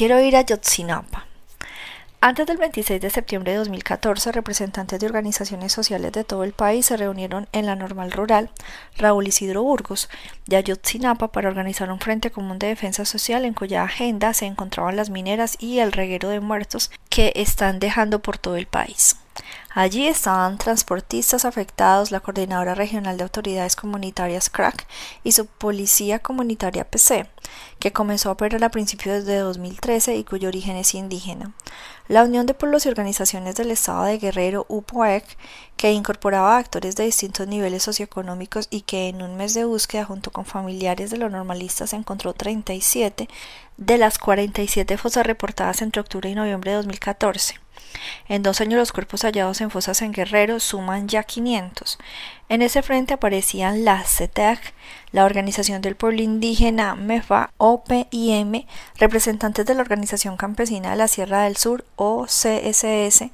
Quiero ir a Yotzinapa. Antes del 26 de septiembre de 2014, representantes de organizaciones sociales de todo el país se reunieron en la normal rural Raúl Isidro Burgos de Ayotzinapa para organizar un frente común de defensa social en cuya agenda se encontraban las mineras y el reguero de muertos que están dejando por todo el país. Allí estaban transportistas afectados, la Coordinadora Regional de Autoridades Comunitarias CRAC y su Policía Comunitaria PC, que comenzó a operar a principios de 2013 y cuyo origen es indígena. La Unión de Pueblos y Organizaciones del Estado de Guerrero, UPOEC, que incorporaba actores de distintos niveles socioeconómicos y que en un mes de búsqueda junto con familiares de los normalistas encontró 37 de las 47 fosas reportadas entre octubre y noviembre de 2014. En dos años los cuerpos hallados en fosas en Guerrero suman ya 500. En ese frente aparecían la CETEC, la Organización del Pueblo Indígena MEFA, OPIM, representantes de la Organización Campesina de la Sierra del Sur, OCSS,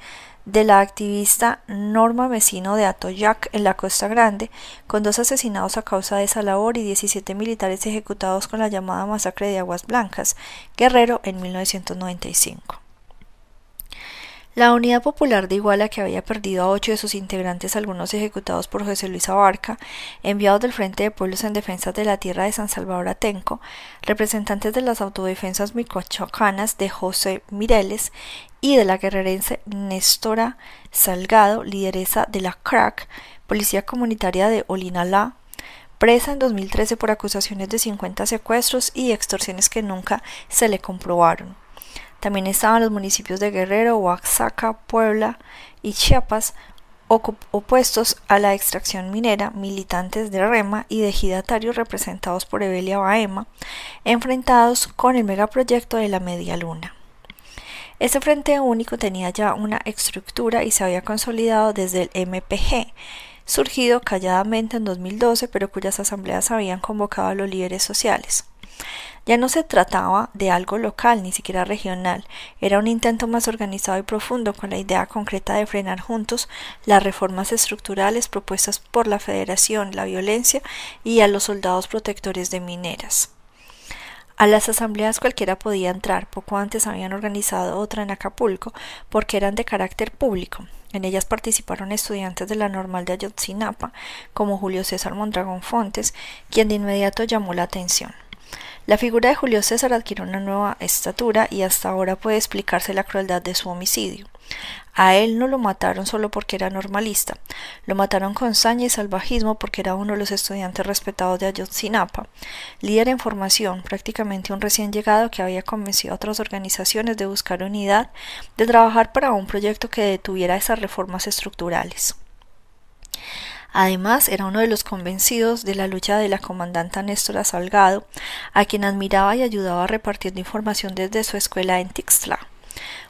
de la activista Norma Vecino de Atoyac en la Costa Grande, con dos asesinados a causa de esa labor y 17 militares ejecutados con la llamada masacre de Aguas Blancas, Guerrero en 1995. La Unidad Popular de Iguala, que había perdido a ocho de sus integrantes, algunos ejecutados por José Luis Abarca, enviados del Frente de Pueblos en Defensa de la Tierra de San Salvador Atenco, representantes de las autodefensas micoachacanas de José Mireles y de la guerrerense Néstora Salgado, lideresa de la CRAC, Policía Comunitaria de Olinalá, presa en 2013 por acusaciones de 50 secuestros y extorsiones que nunca se le comprobaron. También estaban los municipios de Guerrero, Oaxaca, Puebla y Chiapas, opuestos a la extracción minera, militantes de Rema y de ejidatarios representados por Evelia Baema, enfrentados con el megaproyecto de la Media Luna. Este frente único tenía ya una estructura y se había consolidado desde el MPG, surgido calladamente en 2012, pero cuyas asambleas habían convocado a los líderes sociales. Ya no se trataba de algo local, ni siquiera regional, era un intento más organizado y profundo con la idea concreta de frenar juntos las reformas estructurales propuestas por la Federación, la violencia y a los soldados protectores de mineras. A las asambleas cualquiera podía entrar, poco antes habían organizado otra en Acapulco, porque eran de carácter público. En ellas participaron estudiantes de la normal de Ayotzinapa, como Julio César Mondragón Fontes, quien de inmediato llamó la atención. La figura de Julio César adquirió una nueva estatura y hasta ahora puede explicarse la crueldad de su homicidio. A él no lo mataron solo porque era normalista, lo mataron con saña y salvajismo porque era uno de los estudiantes respetados de Ayotzinapa, líder en formación, prácticamente un recién llegado que había convencido a otras organizaciones de buscar unidad, de trabajar para un proyecto que detuviera esas reformas estructurales. Además, era uno de los convencidos de la lucha de la comandanta Néstora Salgado, a quien admiraba y ayudaba repartiendo información desde su escuela en Tixla.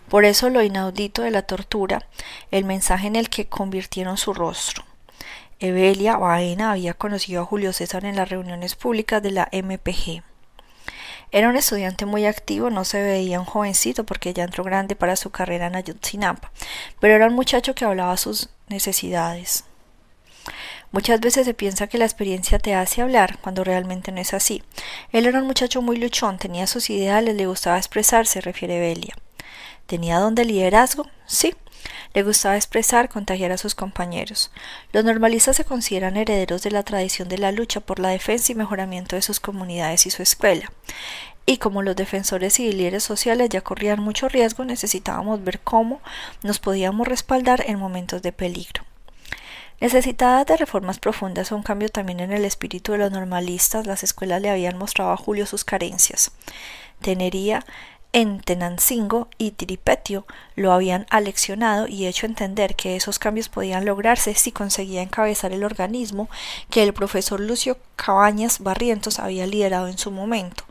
Por eso lo inaudito de la tortura, el mensaje en el que convirtieron su rostro. Evelia Baena había conocido a Julio César en las reuniones públicas de la MPG. Era un estudiante muy activo, no se veía un jovencito porque ya entró grande para su carrera en Ayotzinapa, pero era un muchacho que hablaba sus necesidades. Muchas veces se piensa que la experiencia te hace hablar, cuando realmente no es así. Él era un muchacho muy luchón, tenía sus ideales, le gustaba expresarse, refiere Belia. ¿Tenía don de liderazgo? Sí. Le gustaba expresar, contagiar a sus compañeros. Los normalistas se consideran herederos de la tradición de la lucha por la defensa y mejoramiento de sus comunidades y su escuela. Y como los defensores y líderes sociales ya corrían mucho riesgo, necesitábamos ver cómo nos podíamos respaldar en momentos de peligro. Necesitadas de reformas profundas un cambio también en el espíritu de los normalistas, las escuelas le habían mostrado a Julio sus carencias. Tenería en Tenancingo y Tiripetio lo habían aleccionado y hecho entender que esos cambios podían lograrse si conseguía encabezar el organismo que el profesor Lucio Cabañas Barrientos había liderado en su momento.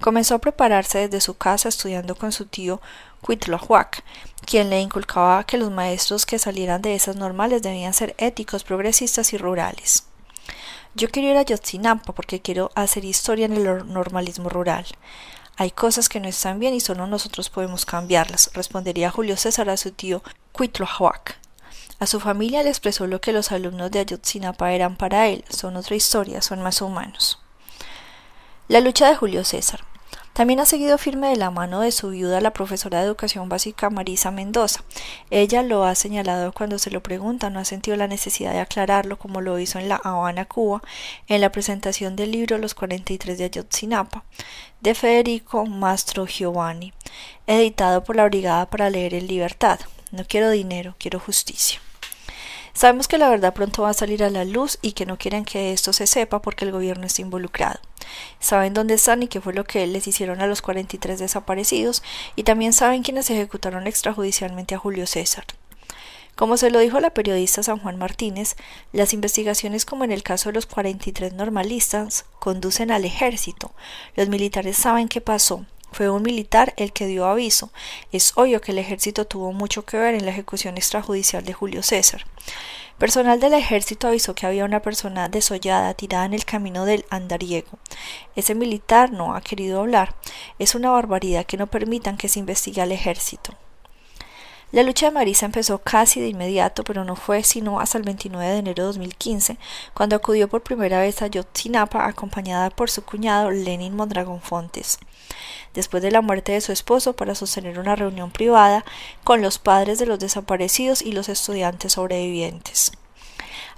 Comenzó a prepararse desde su casa estudiando con su tío Cuitlahuac, quien le inculcaba que los maestros que salieran de esas normales debían ser éticos, progresistas y rurales. Yo quiero ir a Yotzinapa porque quiero hacer historia en el normalismo rural. Hay cosas que no están bien y solo nosotros podemos cambiarlas, respondería Julio César a su tío Cuitlahuac. A su familia le expresó lo que los alumnos de Ayotzinapa eran para él, son otra historia, son más humanos. La lucha de Julio César. También ha seguido firme de la mano de su viuda la profesora de educación básica Marisa Mendoza. Ella lo ha señalado cuando se lo pregunta, no ha sentido la necesidad de aclararlo como lo hizo en La Habana, Cuba, en la presentación del libro Los 43 de Ayotzinapa, de Federico Mastro Giovanni, editado por la Brigada para Leer en Libertad. No quiero dinero, quiero justicia. Sabemos que la verdad pronto va a salir a la luz y que no quieren que esto se sepa porque el gobierno está involucrado. Saben dónde están y qué fue lo que les hicieron a los 43 desaparecidos y también saben quiénes ejecutaron extrajudicialmente a Julio César. Como se lo dijo la periodista San Juan Martínez, las investigaciones como en el caso de los 43 normalistas conducen al ejército. Los militares saben qué pasó, fue un militar el que dio aviso. Es obvio que el ejército tuvo mucho que ver en la ejecución extrajudicial de Julio César. Personal del ejército avisó que había una persona desollada tirada en el camino del andariego. Ese militar no ha querido hablar. Es una barbaridad que no permitan que se investigue al ejército. La lucha de Marisa empezó casi de inmediato, pero no fue sino hasta el 29 de enero de 2015, cuando acudió por primera vez a Yotzinapa acompañada por su cuñado Lenin Mondragón Fontes después de la muerte de su esposo para sostener una reunión privada con los padres de los desaparecidos y los estudiantes sobrevivientes.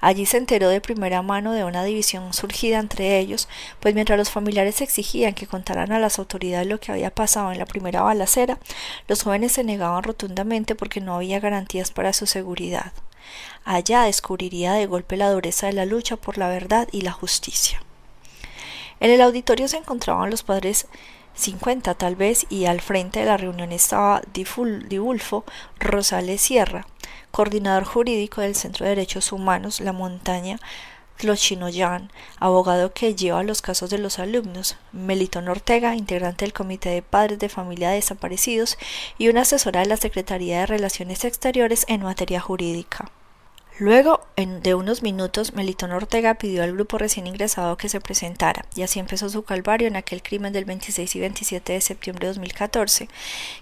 Allí se enteró de primera mano de una división surgida entre ellos, pues mientras los familiares exigían que contaran a las autoridades lo que había pasado en la primera balacera, los jóvenes se negaban rotundamente porque no había garantías para su seguridad. Allá descubriría de golpe la dureza de la lucha por la verdad y la justicia. En el auditorio se encontraban los padres 50 tal vez, y al frente de la reunión estaba Divulfo Rosales Sierra, coordinador jurídico del Centro de Derechos Humanos La Montaña Tlochinoyan, abogado que lleva los casos de los alumnos, Melitón Ortega, integrante del Comité de Padres de Familia Desaparecidos y una asesora de la Secretaría de Relaciones Exteriores en materia jurídica. Luego de unos minutos, Melitón Ortega pidió al grupo recién ingresado que se presentara, y así empezó su calvario en aquel crimen del 26 y 27 de septiembre de 2014,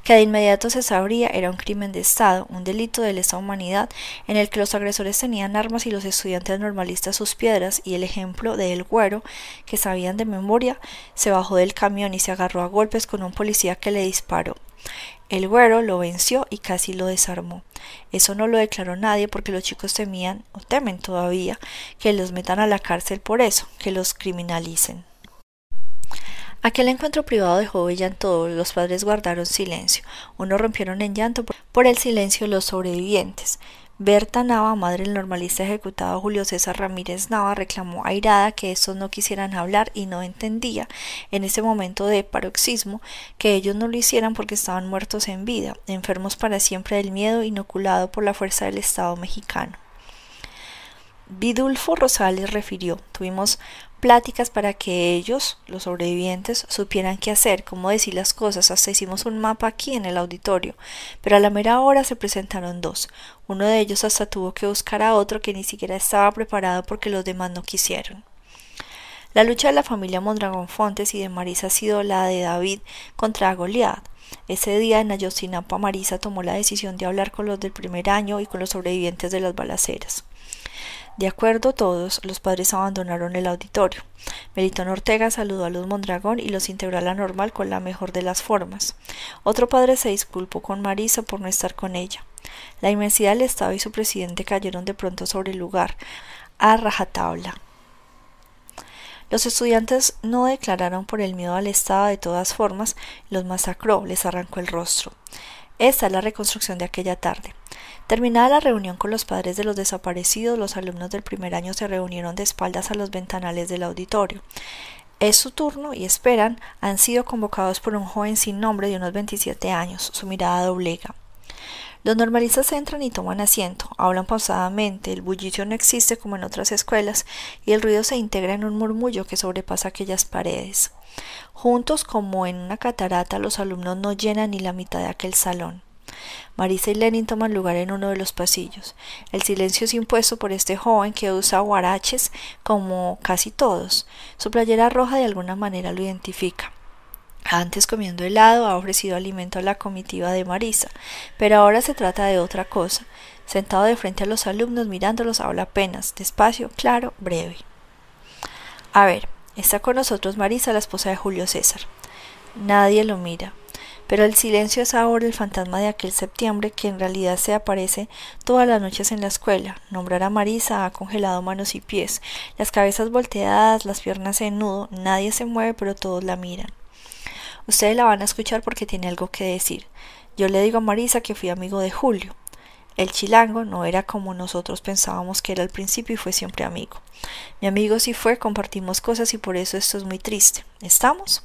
que de inmediato se sabría era un crimen de Estado, un delito de lesa humanidad, en el que los agresores tenían armas y los estudiantes normalistas sus piedras, y el ejemplo de El Güero, que sabían de memoria, se bajó del camión y se agarró a golpes con un policía que le disparó. El güero lo venció y casi lo desarmó. Eso no lo declaró nadie porque los chicos temían, o temen todavía, que los metan a la cárcel por eso, que los criminalicen. Aquel encuentro privado dejó huella en todos, los padres guardaron silencio, unos rompieron en llanto por el silencio de los sobrevivientes. Berta Nava, madre del normalista ejecutado Julio César Ramírez Nava, reclamó airada que estos no quisieran hablar y no entendía, en ese momento de paroxismo, que ellos no lo hicieran porque estaban muertos en vida, enfermos para siempre del miedo inoculado por la fuerza del Estado mexicano. Vidulfo Rosales refirió, tuvimos pláticas para que ellos, los sobrevivientes, supieran qué hacer, cómo decir las cosas. Hasta hicimos un mapa aquí en el auditorio. Pero a la mera hora se presentaron dos. Uno de ellos hasta tuvo que buscar a otro que ni siquiera estaba preparado porque los demás no quisieron. La lucha de la familia Mondragón Fontes y de Marisa ha sido la de David contra Goliat. Ese día en Ayotzinapa Marisa tomó la decisión de hablar con los del primer año y con los sobrevivientes de las balaceras. De acuerdo todos, los padres abandonaron el auditorio. Melitón Ortega saludó a Luz Mondragón y los integró a la normal con la mejor de las formas. Otro padre se disculpó con Marisa por no estar con ella. La inmensidad del Estado y su presidente cayeron de pronto sobre el lugar, a rajatabla. Los estudiantes no declararon por el miedo al Estado de todas formas, los masacró, les arrancó el rostro. Esta es la reconstrucción de aquella tarde. Terminada la reunión con los padres de los desaparecidos, los alumnos del primer año se reunieron de espaldas a los ventanales del auditorio. Es su turno y esperan, han sido convocados por un joven sin nombre de unos 27 años. Su mirada doblega. Los normalistas entran y toman asiento, hablan pausadamente, el bullicio no existe como en otras escuelas y el ruido se integra en un murmullo que sobrepasa aquellas paredes. Juntos como en una catarata los alumnos no llenan ni la mitad de aquel salón. Marisa y Lenin toman lugar en uno de los pasillos. El silencio es impuesto por este joven que usa guaraches como casi todos. Su playera roja de alguna manera lo identifica. Antes comiendo helado ha ofrecido alimento a la comitiva de Marisa, pero ahora se trata de otra cosa. Sentado de frente a los alumnos mirándolos habla apenas, despacio, claro, breve. A ver, está con nosotros Marisa, la esposa de Julio César. Nadie lo mira. Pero el silencio es ahora el fantasma de aquel septiembre que en realidad se aparece todas las noches en la escuela. Nombrar a Marisa ha congelado manos y pies, las cabezas volteadas, las piernas en nudo, nadie se mueve pero todos la miran. Ustedes la van a escuchar porque tiene algo que decir. Yo le digo a Marisa que fui amigo de Julio. El chilango no era como nosotros pensábamos que era al principio y fue siempre amigo. Mi amigo sí fue, compartimos cosas y por eso esto es muy triste. ¿Estamos?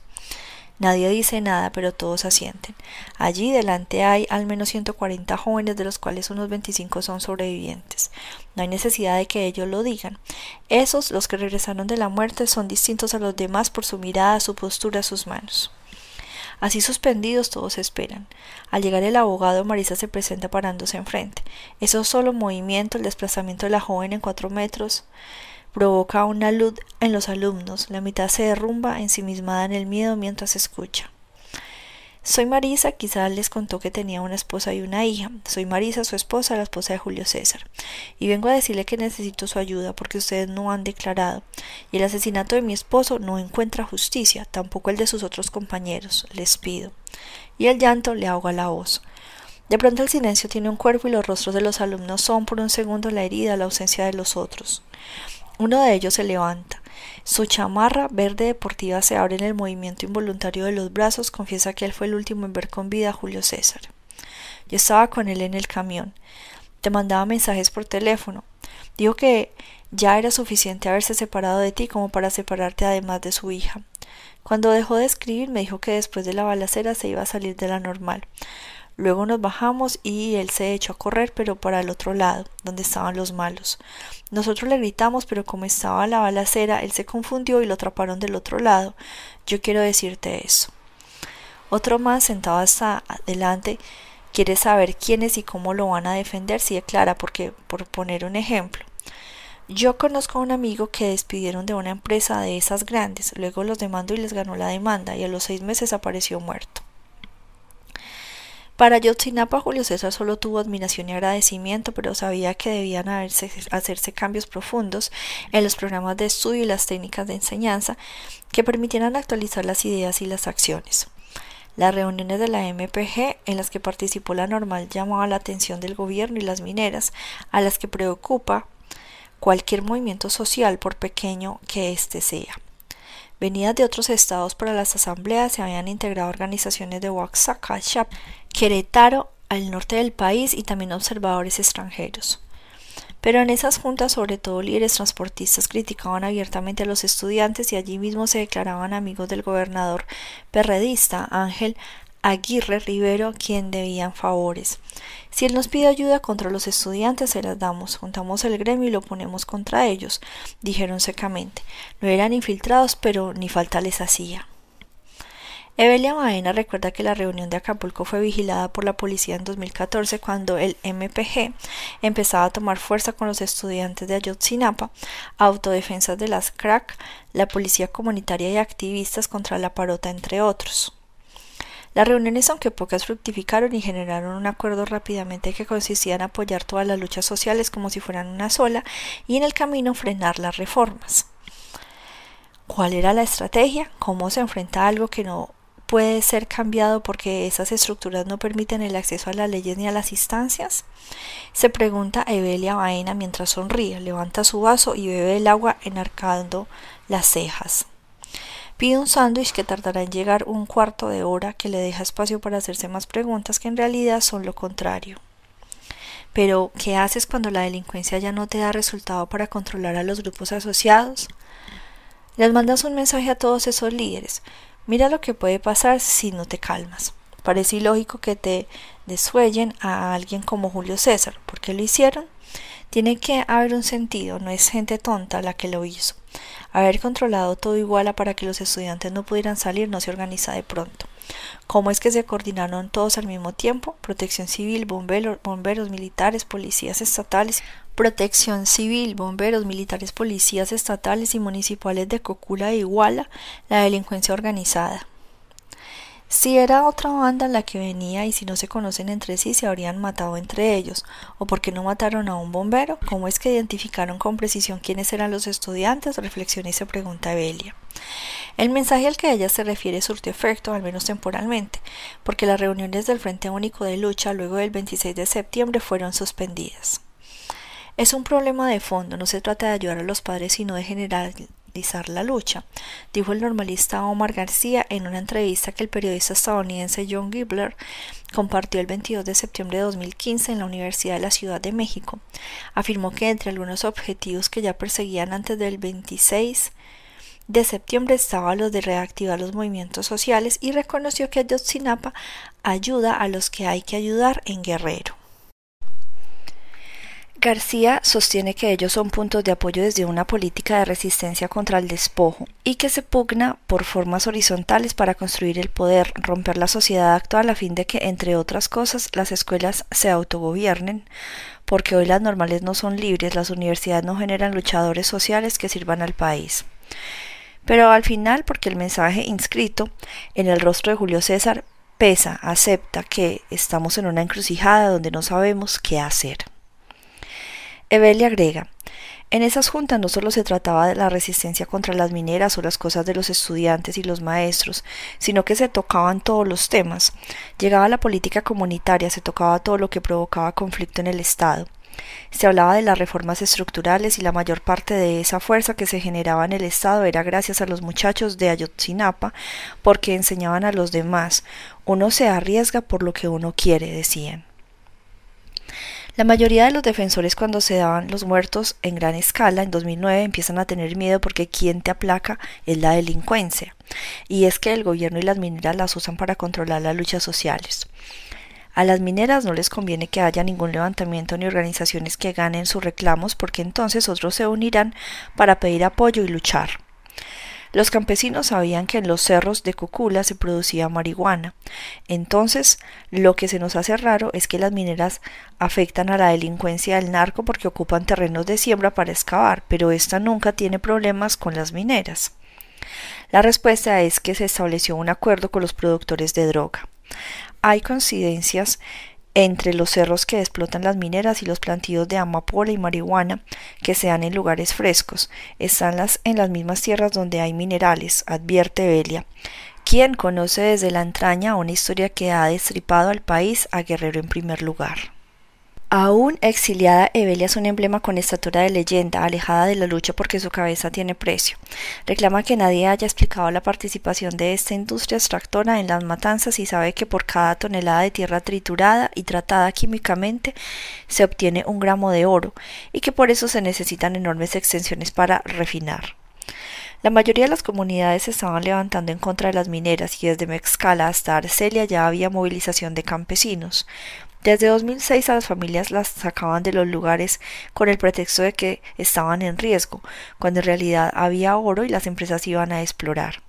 Nadie dice nada, pero todos asienten. Allí delante hay al menos 140 jóvenes, de los cuales unos 25 son sobrevivientes. No hay necesidad de que ellos lo digan. Esos, los que regresaron de la muerte, son distintos a los demás por su mirada, su postura, sus manos. Así suspendidos todos esperan. Al llegar el abogado, Marisa se presenta parándose enfrente. Eso solo movimiento, el desplazamiento de la joven en cuatro metros, provoca una luz en los alumnos. La mitad se derrumba ensimismada en el miedo mientras escucha. Soy Marisa, quizás les contó que tenía una esposa y una hija. Soy Marisa, su esposa, la esposa de Julio César. Y vengo a decirle que necesito su ayuda porque ustedes no han declarado. Y el asesinato de mi esposo no encuentra justicia, tampoco el de sus otros compañeros. Les pido. Y el llanto le ahoga la voz. De pronto el silencio tiene un cuerpo y los rostros de los alumnos son por un segundo la herida, la ausencia de los otros. Uno de ellos se levanta. Su chamarra verde deportiva se abre en el movimiento involuntario de los brazos. Confiesa que él fue el último en ver con vida a Julio César. Yo estaba con él en el camión. Te mandaba mensajes por teléfono. Dijo que ya era suficiente haberse separado de ti como para separarte además de su hija. Cuando dejó de escribir me dijo que después de la balacera se iba a salir de la normal. Luego nos bajamos y él se echó a correr, pero para el otro lado, donde estaban los malos. Nosotros le gritamos, pero como estaba la balacera, él se confundió y lo atraparon del otro lado. Yo quiero decirte eso. Otro más, sentado hasta adelante, quiere saber quiénes y cómo lo van a defender, si declara, porque, por poner un ejemplo. Yo conozco a un amigo que despidieron de una empresa de esas grandes, luego los demandó y les ganó la demanda, y a los seis meses apareció muerto. Para Yotzinapa, Julio César solo tuvo admiración y agradecimiento, pero sabía que debían hacerse cambios profundos en los programas de estudio y las técnicas de enseñanza que permitieran actualizar las ideas y las acciones. Las reuniones de la MPG en las que participó la normal llamaban la atención del gobierno y las mineras, a las que preocupa cualquier movimiento social, por pequeño que éste sea. Venidas de otros estados para las asambleas se habían integrado organizaciones de Oaxaca, Querétaro, al norte del país y también observadores extranjeros. Pero en esas juntas, sobre todo líderes transportistas, criticaban abiertamente a los estudiantes y allí mismo se declaraban amigos del gobernador perredista Ángel Aguirre Rivero, quien debían favores. Si él nos pide ayuda contra los estudiantes, se las damos, juntamos el gremio y lo ponemos contra ellos, dijeron secamente. No eran infiltrados, pero ni falta les hacía. Evelia Baena recuerda que la reunión de Acapulco fue vigilada por la policía en 2014 cuando el MPG empezaba a tomar fuerza con los estudiantes de Ayotzinapa, autodefensas de las crack, la policía comunitaria y activistas contra la parota, entre otros. Las reuniones, aunque pocas, fructificaron y generaron un acuerdo rápidamente que consistía en apoyar todas las luchas sociales como si fueran una sola y en el camino frenar las reformas. ¿Cuál era la estrategia? ¿Cómo se enfrenta algo que no puede ser cambiado porque esas estructuras no permiten el acceso a las leyes ni a las instancias? Se pregunta Evelia Baena mientras sonríe, levanta su vaso y bebe el agua enarcando las cejas. Pide un sándwich que tardará en llegar un cuarto de hora que le deja espacio para hacerse más preguntas que en realidad son lo contrario. Pero, ¿qué haces cuando la delincuencia ya no te da resultado para controlar a los grupos asociados? Les mandas un mensaje a todos esos líderes. Mira lo que puede pasar si no te calmas. Parece ilógico que te desuellen a alguien como Julio César. ¿Por qué lo hicieron? Tiene que haber un sentido, no es gente tonta la que lo hizo. Haber controlado todo iguala para que los estudiantes no pudieran salir no se organiza de pronto. ¿Cómo es que se coordinaron todos al mismo tiempo? Protección civil, bomberos, bomberos militares, policías estatales, protección civil, bomberos militares, policías estatales y municipales de Cocula e Iguala, la delincuencia organizada. Si era otra banda la que venía y si no se conocen entre sí se habrían matado entre ellos, o porque no mataron a un bombero, ¿cómo es que identificaron con precisión quiénes eran los estudiantes? Reflexiona y se pregunta Belia. El mensaje al que ella se refiere surtió efecto, al menos temporalmente, porque las reuniones del Frente Único de Lucha luego del 26 de septiembre fueron suspendidas. Es un problema de fondo, no se trata de ayudar a los padres, sino de generar la lucha, dijo el normalista Omar García en una entrevista que el periodista estadounidense John Gibler compartió el 22 de septiembre de 2015 en la Universidad de la Ciudad de México. Afirmó que entre algunos objetivos que ya perseguían antes del 26 de septiembre estaba los de reactivar los movimientos sociales y reconoció que Ayotzinapa ayuda a los que hay que ayudar en Guerrero. García sostiene que ellos son puntos de apoyo desde una política de resistencia contra el despojo y que se pugna por formas horizontales para construir el poder, romper la sociedad actual a fin de que, entre otras cosas, las escuelas se autogobiernen, porque hoy las normales no son libres, las universidades no generan luchadores sociales que sirvan al país. Pero al final, porque el mensaje inscrito en el rostro de Julio César pesa, acepta que estamos en una encrucijada donde no sabemos qué hacer. Evelia agrega, en esas juntas no solo se trataba de la resistencia contra las mineras o las cosas de los estudiantes y los maestros, sino que se tocaban todos los temas. Llegaba la política comunitaria, se tocaba todo lo que provocaba conflicto en el Estado. Se hablaba de las reformas estructurales y la mayor parte de esa fuerza que se generaba en el Estado era gracias a los muchachos de Ayotzinapa, porque enseñaban a los demás. Uno se arriesga por lo que uno quiere, decían. La mayoría de los defensores cuando se daban los muertos en gran escala en 2009 empiezan a tener miedo porque quien te aplaca es la delincuencia. Y es que el gobierno y las mineras las usan para controlar las luchas sociales. A las mineras no les conviene que haya ningún levantamiento ni organizaciones que ganen sus reclamos porque entonces otros se unirán para pedir apoyo y luchar. Los campesinos sabían que en los cerros de Cocula se producía marihuana. Entonces, lo que se nos hace raro es que las mineras afectan a la delincuencia del narco porque ocupan terrenos de siembra para excavar, pero esta nunca tiene problemas con las mineras. La respuesta es que se estableció un acuerdo con los productores de droga. Hay coincidencias entre los cerros que explotan las mineras y los plantíos de amapola y marihuana que se dan en lugares frescos. Están las, en las mismas tierras donde hay minerales, advierte Belia. ¿Quién conoce desde la entraña una historia que ha destripado al país a Guerrero en primer lugar? Aún exiliada, Evelia es un emblema con estatura de leyenda, alejada de la lucha porque su cabeza tiene precio. Reclama que nadie haya explicado la participación de esta industria extractora en las matanzas y sabe que por cada tonelada de tierra triturada y tratada químicamente se obtiene un gramo de oro y que por eso se necesitan enormes extensiones para refinar. La mayoría de las comunidades se estaban levantando en contra de las mineras y desde Mexcala hasta Arcelia ya había movilización de campesinos. Desde 2006 a las familias las sacaban de los lugares con el pretexto de que estaban en riesgo, cuando en realidad había oro y las empresas iban a explorar.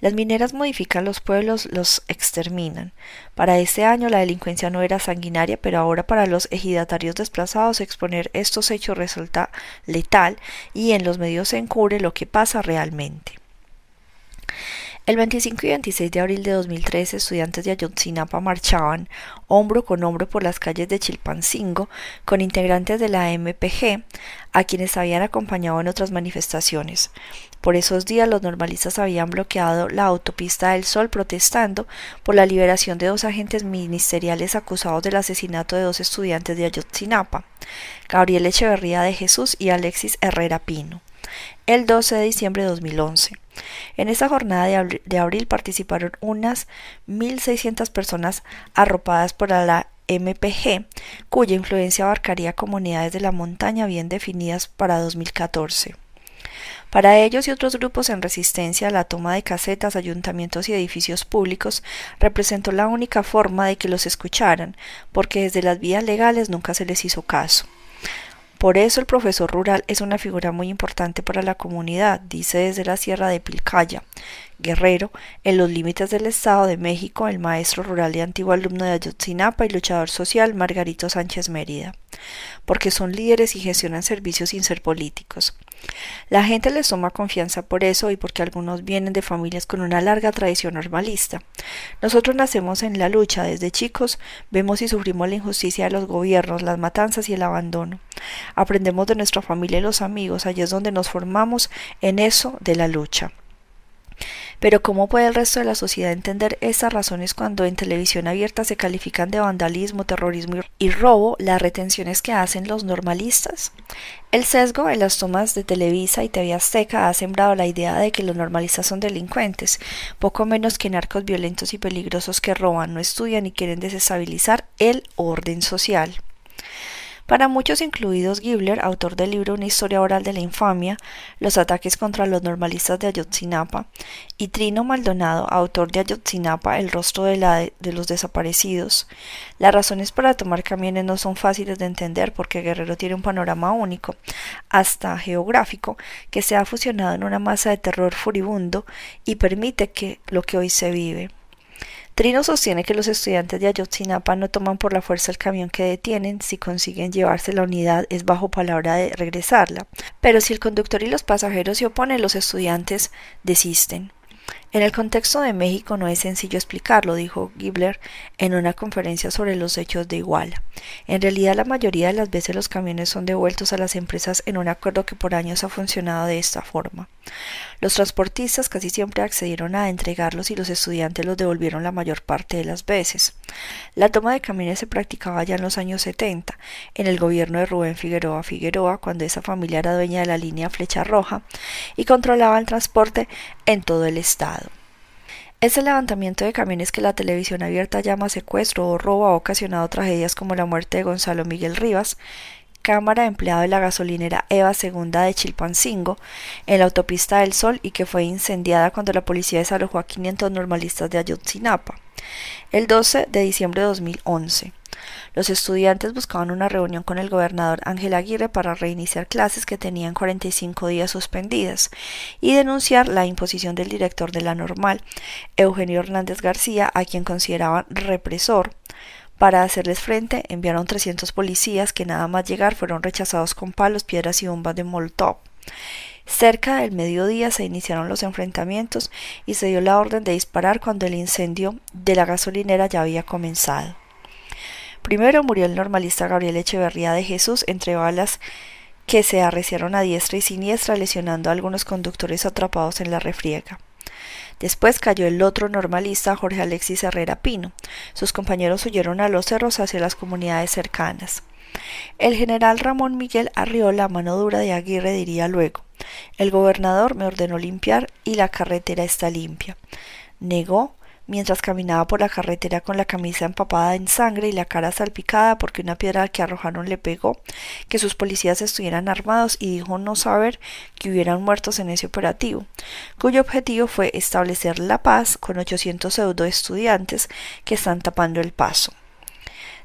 Las mineras modifican los pueblos, los exterminan. Para este año la delincuencia no era sanguinaria, pero ahora para los ejidatarios desplazados exponer estos hechos resulta letal y en los medios se encubre lo que pasa realmente. El 25 y 26 de abril de 2013, estudiantes de Ayotzinapa marchaban hombro con hombro por las calles de Chilpancingo con integrantes de la MPG, a quienes habían acompañado en otras manifestaciones. Por esos días los normalistas habían bloqueado la autopista del Sol protestando por la liberación de dos agentes ministeriales acusados del asesinato de dos estudiantes de Ayotzinapa, Gabriel Echeverría de Jesús y Alexis Herrera Pino, el 12 de diciembre de 2011. En esta jornada de abril, participaron unas 1.600 personas arropadas por la MPG, cuya influencia abarcaría comunidades de la montaña bien definidas para 2014. Para ellos y otros grupos en resistencia, la toma de casetas, ayuntamientos y edificios públicos representó la única forma de que los escucharan, porque desde las vías legales nunca se les hizo caso. Por eso el profesor rural es una figura muy importante para la comunidad, dice desde la Sierra de Pilcaya. Guerrero, en los límites del Estado de México, el maestro rural y antiguo alumno de Ayotzinapa y luchador social Margarito Sánchez Mérida, porque son líderes y gestionan servicios sin ser políticos. La gente les toma confianza por eso y porque algunos vienen de familias con una larga tradición normalista. Nosotros nacemos en la lucha desde chicos, vemos y sufrimos la injusticia de los gobiernos, las matanzas y el abandono. Aprendemos de nuestra familia y los amigos, allí es donde nos formamos en eso de la lucha. Pero ¿cómo puede el resto de la sociedad entender esas razones cuando en televisión abierta se califican de vandalismo, terrorismo y robo las retenciones que hacen los normalistas? El sesgo en las tomas de Televisa y TV Azteca ha sembrado la idea de que los normalistas son delincuentes, poco menos que narcos violentos y peligrosos que roban, no estudian y quieren desestabilizar el orden social. Para muchos, incluidos Gibler, autor del libro Una historia oral de la infamia, los ataques contra los normalistas de Ayotzinapa, y Trino Maldonado, autor de Ayotzinapa, El rostro de, de, los desaparecidos. Las razones para tomar camiones no son fáciles de entender porque Guerrero tiene un panorama único, hasta geográfico, que se ha fusionado en una masa de terror furibundo y permite que lo que hoy se vive. Trino sostiene que los estudiantes de Ayotzinapa no toman por la fuerza el camión que detienen, si consiguen llevarse la unidad es bajo palabra de regresarla, pero si el conductor y los pasajeros se oponen, los estudiantes desisten. En el contexto de México no es sencillo explicarlo, dijo Gibler en una conferencia sobre los hechos de Iguala. En realidad, la mayoría de las veces los camiones son devueltos a las empresas en un acuerdo que por años ha funcionado de esta forma. Los transportistas casi siempre accedieron a entregarlos y los estudiantes los devolvieron la mayor parte de las veces. La toma de camiones se practicaba ya en los años 70, en el gobierno de Rubén Figueroa Figueroa, cuando esa familia era dueña de la línea Flecha Roja y controlaba el transporte en todo el estado. Ese levantamiento de camiones que la televisión abierta llama secuestro o robo ha ocasionado tragedias como la muerte de Gonzalo Miguel Rivas, cámara empleado de la gasolinera Eva II de Chilpancingo en la autopista del Sol y que fue incendiada cuando la policía desalojó a 500 normalistas de Ayotzinapa el 12 de diciembre de 2011. Los estudiantes buscaban una reunión con el gobernador Ángel Aguirre para reiniciar clases que tenían 45 días suspendidas y denunciar la imposición del director de la normal, Eugenio Hernández García, a quien consideraban represor. Para hacerles frente, enviaron 300 policías que nada más llegar fueron rechazados con palos, piedras y bombas de Molotov. Cerca del mediodía se iniciaron los enfrentamientos y se dio la orden de disparar cuando el incendio de la gasolinera ya había comenzado. Primero murió el normalista Gabriel Echeverría de Jesús entre balas que se arreciaron a diestra y siniestra, lesionando a algunos conductores atrapados en la refriega. Después cayó el otro normalista, Jorge Alexis Herrera Pino. Sus compañeros huyeron a los cerros hacia las comunidades cercanas. El general Ramón Miguel arrió la mano dura de Aguirre diría luego El gobernador me ordenó limpiar y la carretera está limpia. Negó mientras caminaba por la carretera con la camisa empapada en sangre y la cara salpicada porque una piedra que arrojaron le pegó, que sus policías estuvieran armados y dijo no saber que hubieran muertos en ese operativo, cuyo objetivo fue establecer la paz con 800 pseudo estudiantes que están tapando el paso.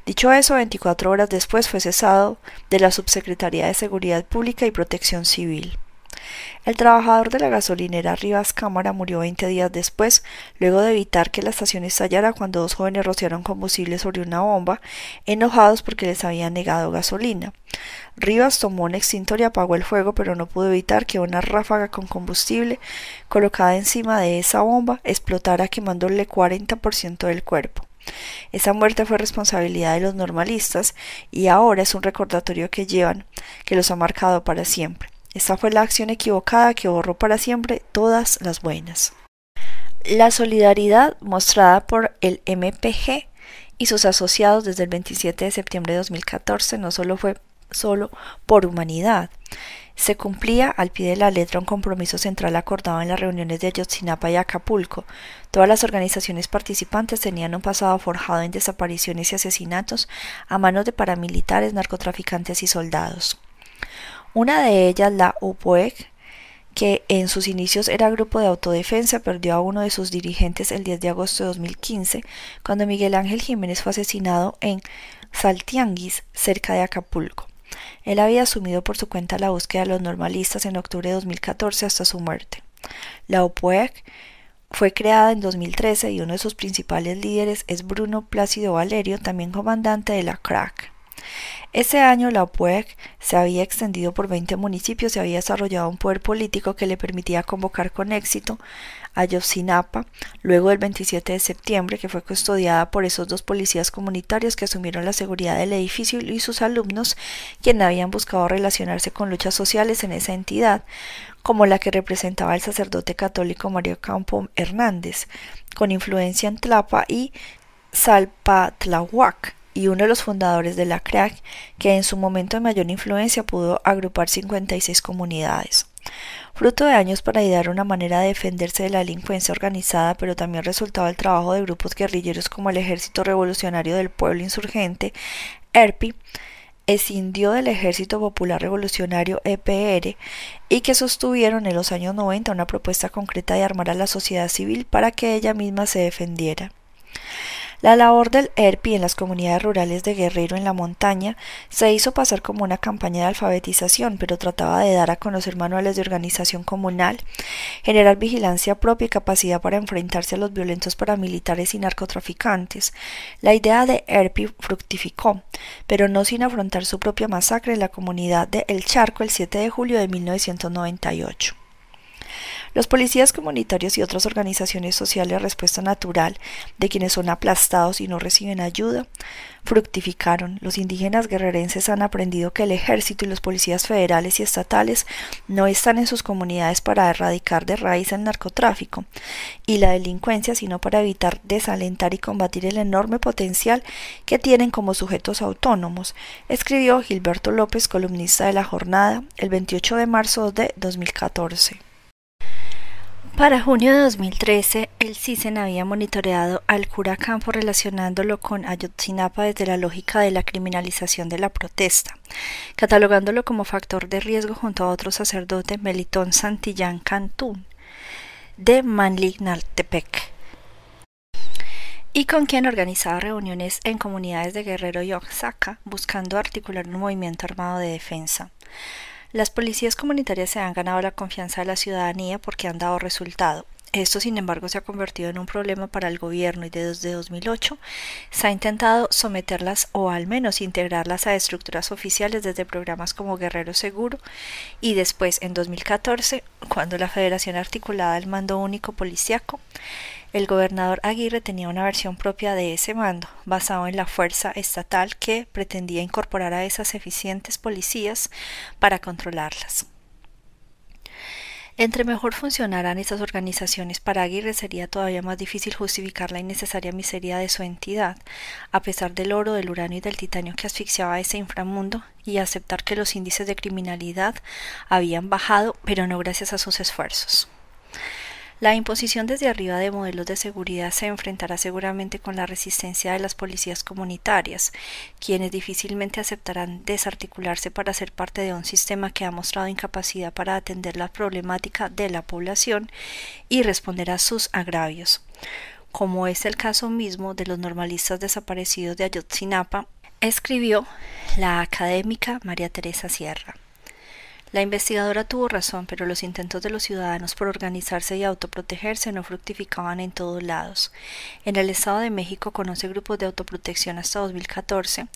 Dicho eso, 24 horas después fue cesado de la Subsecretaría de Seguridad Pública y Protección Civil. El trabajador de la gasolinera Rivas Cámara murió veinte días después, luego de evitar que la estación estallara cuando dos jóvenes rociaron combustible sobre una bomba, enojados porque les habían negado gasolina. Rivas tomó un extintor y apagó el fuego, pero no pudo evitar que una ráfaga con combustible colocada encima de esa bomba explotara quemándole 40% del cuerpo. Esa muerte fue responsabilidad de los normalistas y ahora es un recordatorio que llevan, que los ha marcado para siempre. Esta fue la acción equivocada que borró para siempre todas las buenas. La solidaridad mostrada por el MPG y sus asociados desde el 27 de septiembre de 2014 no solo fue solo por humanidad, se cumplía al pie de la letra un compromiso central acordado en las reuniones de Ayotzinapa y Acapulco. Todas las organizaciones participantes tenían un pasado forjado en desapariciones y asesinatos a manos de paramilitares, narcotraficantes y soldados. Una de ellas, la UPOEC, que en sus inicios era grupo de autodefensa, perdió a uno de sus dirigentes el 10 de agosto de 2015, cuando Miguel Ángel Jiménez fue asesinado en Saltianguis, cerca de Acapulco. Él había asumido por su cuenta la búsqueda de los normalistas en octubre de 2014 hasta su muerte. La UPOEC fue creada en 2013 y uno de sus principales líderes es Bruno Plácido Valerio, también comandante de la CRAC. Ese año la UPUEC se había extendido por 20 municipios y había desarrollado un poder político que le permitía convocar con éxito a Yosinapa luego del 27 de septiembre, que fue custodiada por esos dos policías comunitarios que asumieron la seguridad del edificio y sus alumnos, quienes habían buscado relacionarse con luchas sociales en esa entidad, como la que representaba el sacerdote católico Mario Campo Hernández, con influencia en Tlapa y Salpatlahuac, y uno de los fundadores de la CRAC, que en su momento de mayor influencia pudo agrupar 56 comunidades. Fruto de años para idear una manera de defenderse de la delincuencia organizada, pero también resultado del trabajo de grupos guerrilleros como el Ejército Revolucionario del Pueblo Insurgente, ERPI, escindió del Ejército Popular Revolucionario EPR y que sostuvieron en los años 90 una propuesta concreta de armar a la sociedad civil para que ella misma se defendiera. La labor del ERPI en las comunidades rurales de Guerrero en la montaña se hizo pasar como una campaña de alfabetización, pero trataba de dar a conocer manuales de organización comunal, generar vigilancia propia y capacidad para enfrentarse a los violentos paramilitares y narcotraficantes. La idea de ERPI fructificó, pero no sin afrontar su propia masacre en la comunidad de El Charco el 7 de julio de 1998. Los policías comunitarios y otras organizaciones sociales respuesta natural de quienes son aplastados y no reciben ayuda fructificaron. Los indígenas guerrerenses han aprendido que el ejército y los policías federales y estatales no están en sus comunidades para erradicar de raíz el narcotráfico y la delincuencia, sino para evitar desalentar y combatir el enorme potencial que tienen como sujetos autónomos, escribió Gilberto López, columnista de la jornada, el 28 de marzo de 2014. Para junio de 2013, el CISEN había monitoreado al cura Campo relacionándolo con Ayotzinapa desde la lógica de la criminalización de la protesta, catalogándolo como factor de riesgo junto a otro sacerdote, Melitón Santillán Cantún, de Manlignaltepec, y con quien organizaba reuniones en comunidades de Guerrero y Oaxaca, buscando articular un movimiento armado de defensa. Las policías comunitarias se han ganado la confianza de la ciudadanía porque han dado resultado. Esto, sin embargo, se ha convertido en un problema para el gobierno y desde 2008 se ha intentado someterlas o al menos integrarlas a estructuras oficiales desde programas como Guerrero Seguro y después en 2014, cuando la Federación Articulada del Mando Único Policiaco el gobernador Aguirre tenía una versión propia de ese mando, basado en la fuerza estatal que pretendía incorporar a esas eficientes policías para controlarlas. Entre mejor funcionaran estas organizaciones, para Aguirre sería todavía más difícil justificar la innecesaria miseria de su entidad, a pesar del oro, del uranio y del titanio que asfixiaba ese inframundo, y aceptar que los índices de criminalidad habían bajado, pero no gracias a sus esfuerzos. La imposición desde arriba de modelos de seguridad se enfrentará seguramente con la resistencia de las policías comunitarias, quienes difícilmente aceptarán desarticularse para ser parte de un sistema que ha mostrado incapacidad para atender la problemática de la población y responder a sus agravios, como es el caso mismo de los normalistas desaparecidos de Ayotzinapa, escribió la académica María Teresa Sierra. La investigadora tuvo razón, pero los intentos de los ciudadanos por organizarse y autoprotegerse no fructificaban en todos lados. En el Estado de México, con 11 grupos de autoprotección hasta 2014,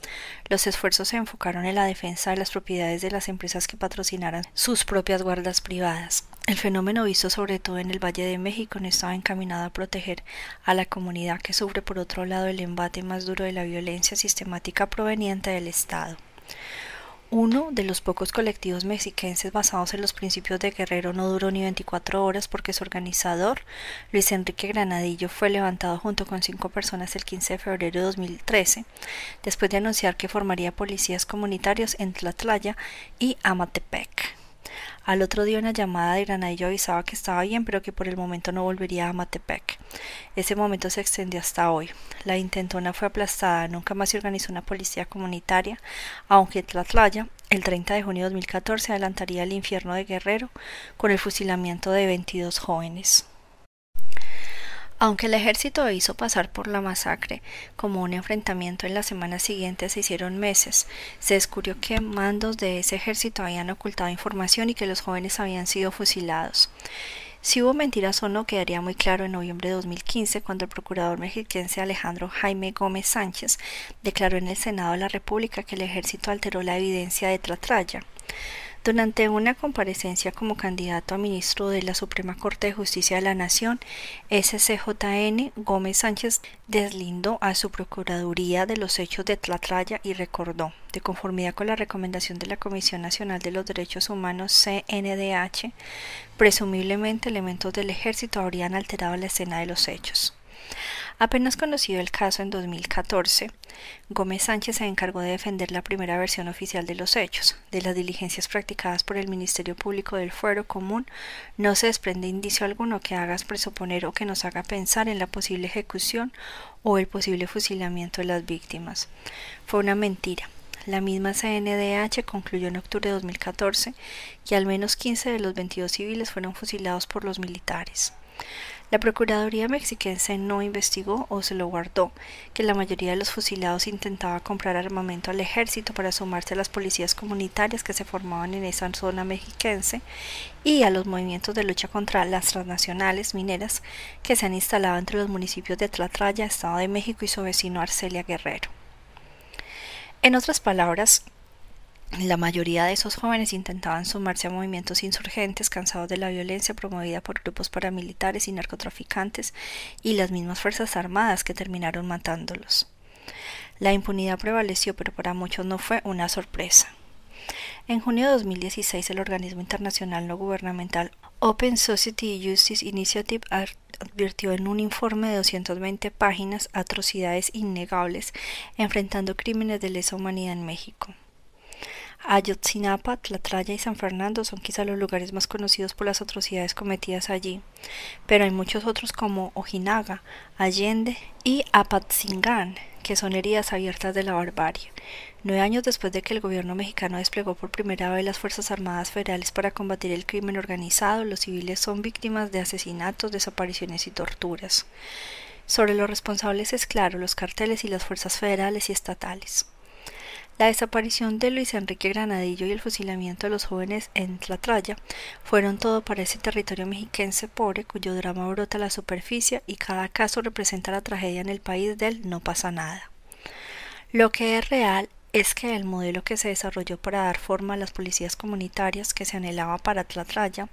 los esfuerzos se enfocaron en la defensa de las propiedades de las empresas que patrocinaran sus propias guardas privadas. El fenómeno visto sobre todo en el Valle de México no estaba encaminado a proteger a la comunidad que sufre por otro lado el embate más duro de la violencia sistemática proveniente del Estado. Uno de los pocos colectivos mexiquenses basados en los principios de Guerrero no duró ni 24 horas porque su organizador, Luis Enrique Granadillo, fue levantado junto con cinco personas el 15 de febrero de 2013, después de anunciar que formaría policías comunitarios en Tlatlaya y Amatepec. Al otro día una llamada de Granadillo avisaba que estaba bien, pero que por el momento no volvería a Matepec. Ese momento se extendió hasta hoy. La intentona fue aplastada, nunca más se organizó una policía comunitaria, aunque Tlatlaya, el 30 de junio de 2014, adelantaría el infierno de Guerrero con el fusilamiento de 22 jóvenes. Aunque el ejército hizo pasar por la masacre como un enfrentamiento en las semanas siguientes se hicieron meses, se descubrió que mandos de ese ejército habían ocultado información y que los jóvenes habían sido fusilados. Si hubo mentiras o no quedaría muy claro en noviembre de 2015 cuando el procurador mexiquense Alejandro Jaime Gómez Sánchez declaró en el Senado de la República que el ejército alteró la evidencia de Tlatlaya. Durante una comparecencia como candidato a ministro de la Suprema Corte de Justicia de la Nación, SCJN, Gómez Sánchez deslindó a su Procuraduría de los hechos de Tlatlaya y recordó, de conformidad con la recomendación de la Comisión Nacional de los Derechos Humanos CNDH, presumiblemente elementos del ejército habrían alterado la escena de los hechos. Apenas conocido el caso en 2014, Gómez Sánchez se encargó de defender la primera versión oficial de los hechos. De las diligencias practicadas por el Ministerio Público del Fuero Común no se desprende indicio alguno que haga presuponer o que nos haga pensar en la posible ejecución o el posible fusilamiento de las víctimas. Fue una mentira. La misma CNDH concluyó en octubre de 2014 que al menos 15 de los 22 civiles fueron fusilados por los militares. La Procuraduría mexiquense no investigó o se lo guardó que la mayoría de los fusilados intentaba comprar armamento al ejército para sumarse a las policías comunitarias que se formaban en esa zona mexiquense y a los movimientos de lucha contra las transnacionales mineras que se han instalado entre los municipios de Tlatlaya, Estado de México y su vecino Arcelia Guerrero. En otras palabras, la mayoría de esos jóvenes intentaban sumarse a movimientos insurgentes cansados de la violencia promovida por grupos paramilitares y narcotraficantes y las mismas Fuerzas Armadas que terminaron matándolos. La impunidad prevaleció, pero para muchos no fue una sorpresa. En junio de 2016, el organismo internacional no gubernamental Open Society Justice Initiative advirtió en un informe de 220 páginas atrocidades innegables enfrentando crímenes de lesa humanidad en México. Ayotzinapa, Tlatlaya y San Fernando son quizá los lugares más conocidos por las atrocidades cometidas allí, pero hay muchos otros como Ojinaga, Allende y Apatzingán, que son heridas abiertas de la barbarie. Nueve años después de que el gobierno mexicano desplegó por primera vez las Fuerzas Armadas Federales para combatir el crimen organizado, los civiles son víctimas de asesinatos, desapariciones y torturas. Sobre los responsables es claro los carteles y las fuerzas federales y estatales. La desaparición de Luis Enrique Granadillo y el fusilamiento de los jóvenes en Tlatlaya fueron todo para ese territorio mexiquense pobre cuyo drama brota a la superficie y cada caso representa la tragedia en el país del no pasa nada. Lo que es real es que el modelo que se desarrolló para dar forma a las policías comunitarias que se anhelaba para Tlatlaya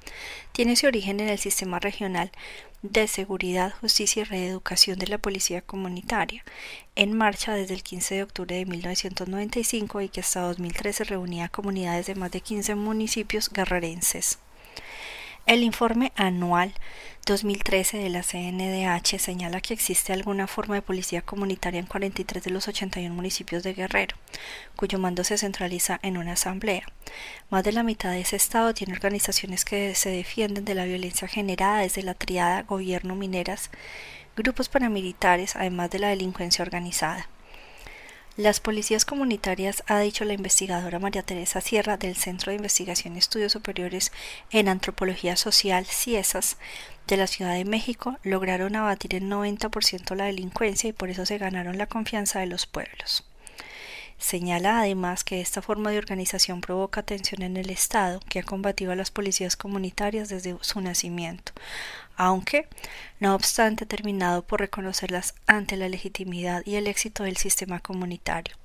tiene su origen en el sistema regional de seguridad, justicia y reeducación de la policía comunitaria, en marcha desde el 15 de octubre de 1995 y que hasta 2013 reunía comunidades de más de 15 municipios guerrerenses. El informe anual 2013 de la CNDH señala que existe alguna forma de policía comunitaria en 43 de los 81 municipios de Guerrero, cuyo mando se centraliza en una asamblea. Más de la mitad de ese estado tiene organizaciones que se defienden de la violencia generada desde la triada gobierno mineras, grupos paramilitares, además de la delincuencia organizada. Las policías comunitarias, ha dicho la investigadora María Teresa Sierra del Centro de Investigación y Estudios Superiores en Antropología Social, CIESAS, de la Ciudad de México, lograron abatir en 90% la delincuencia y por eso se ganaron la confianza de los pueblos. Señala además que esta forma de organización provoca tensión en el Estado, que ha combatido a las policías comunitarias desde su nacimiento, aunque, no obstante, terminado por reconocerlas ante la legitimidad y el éxito del sistema comunitario.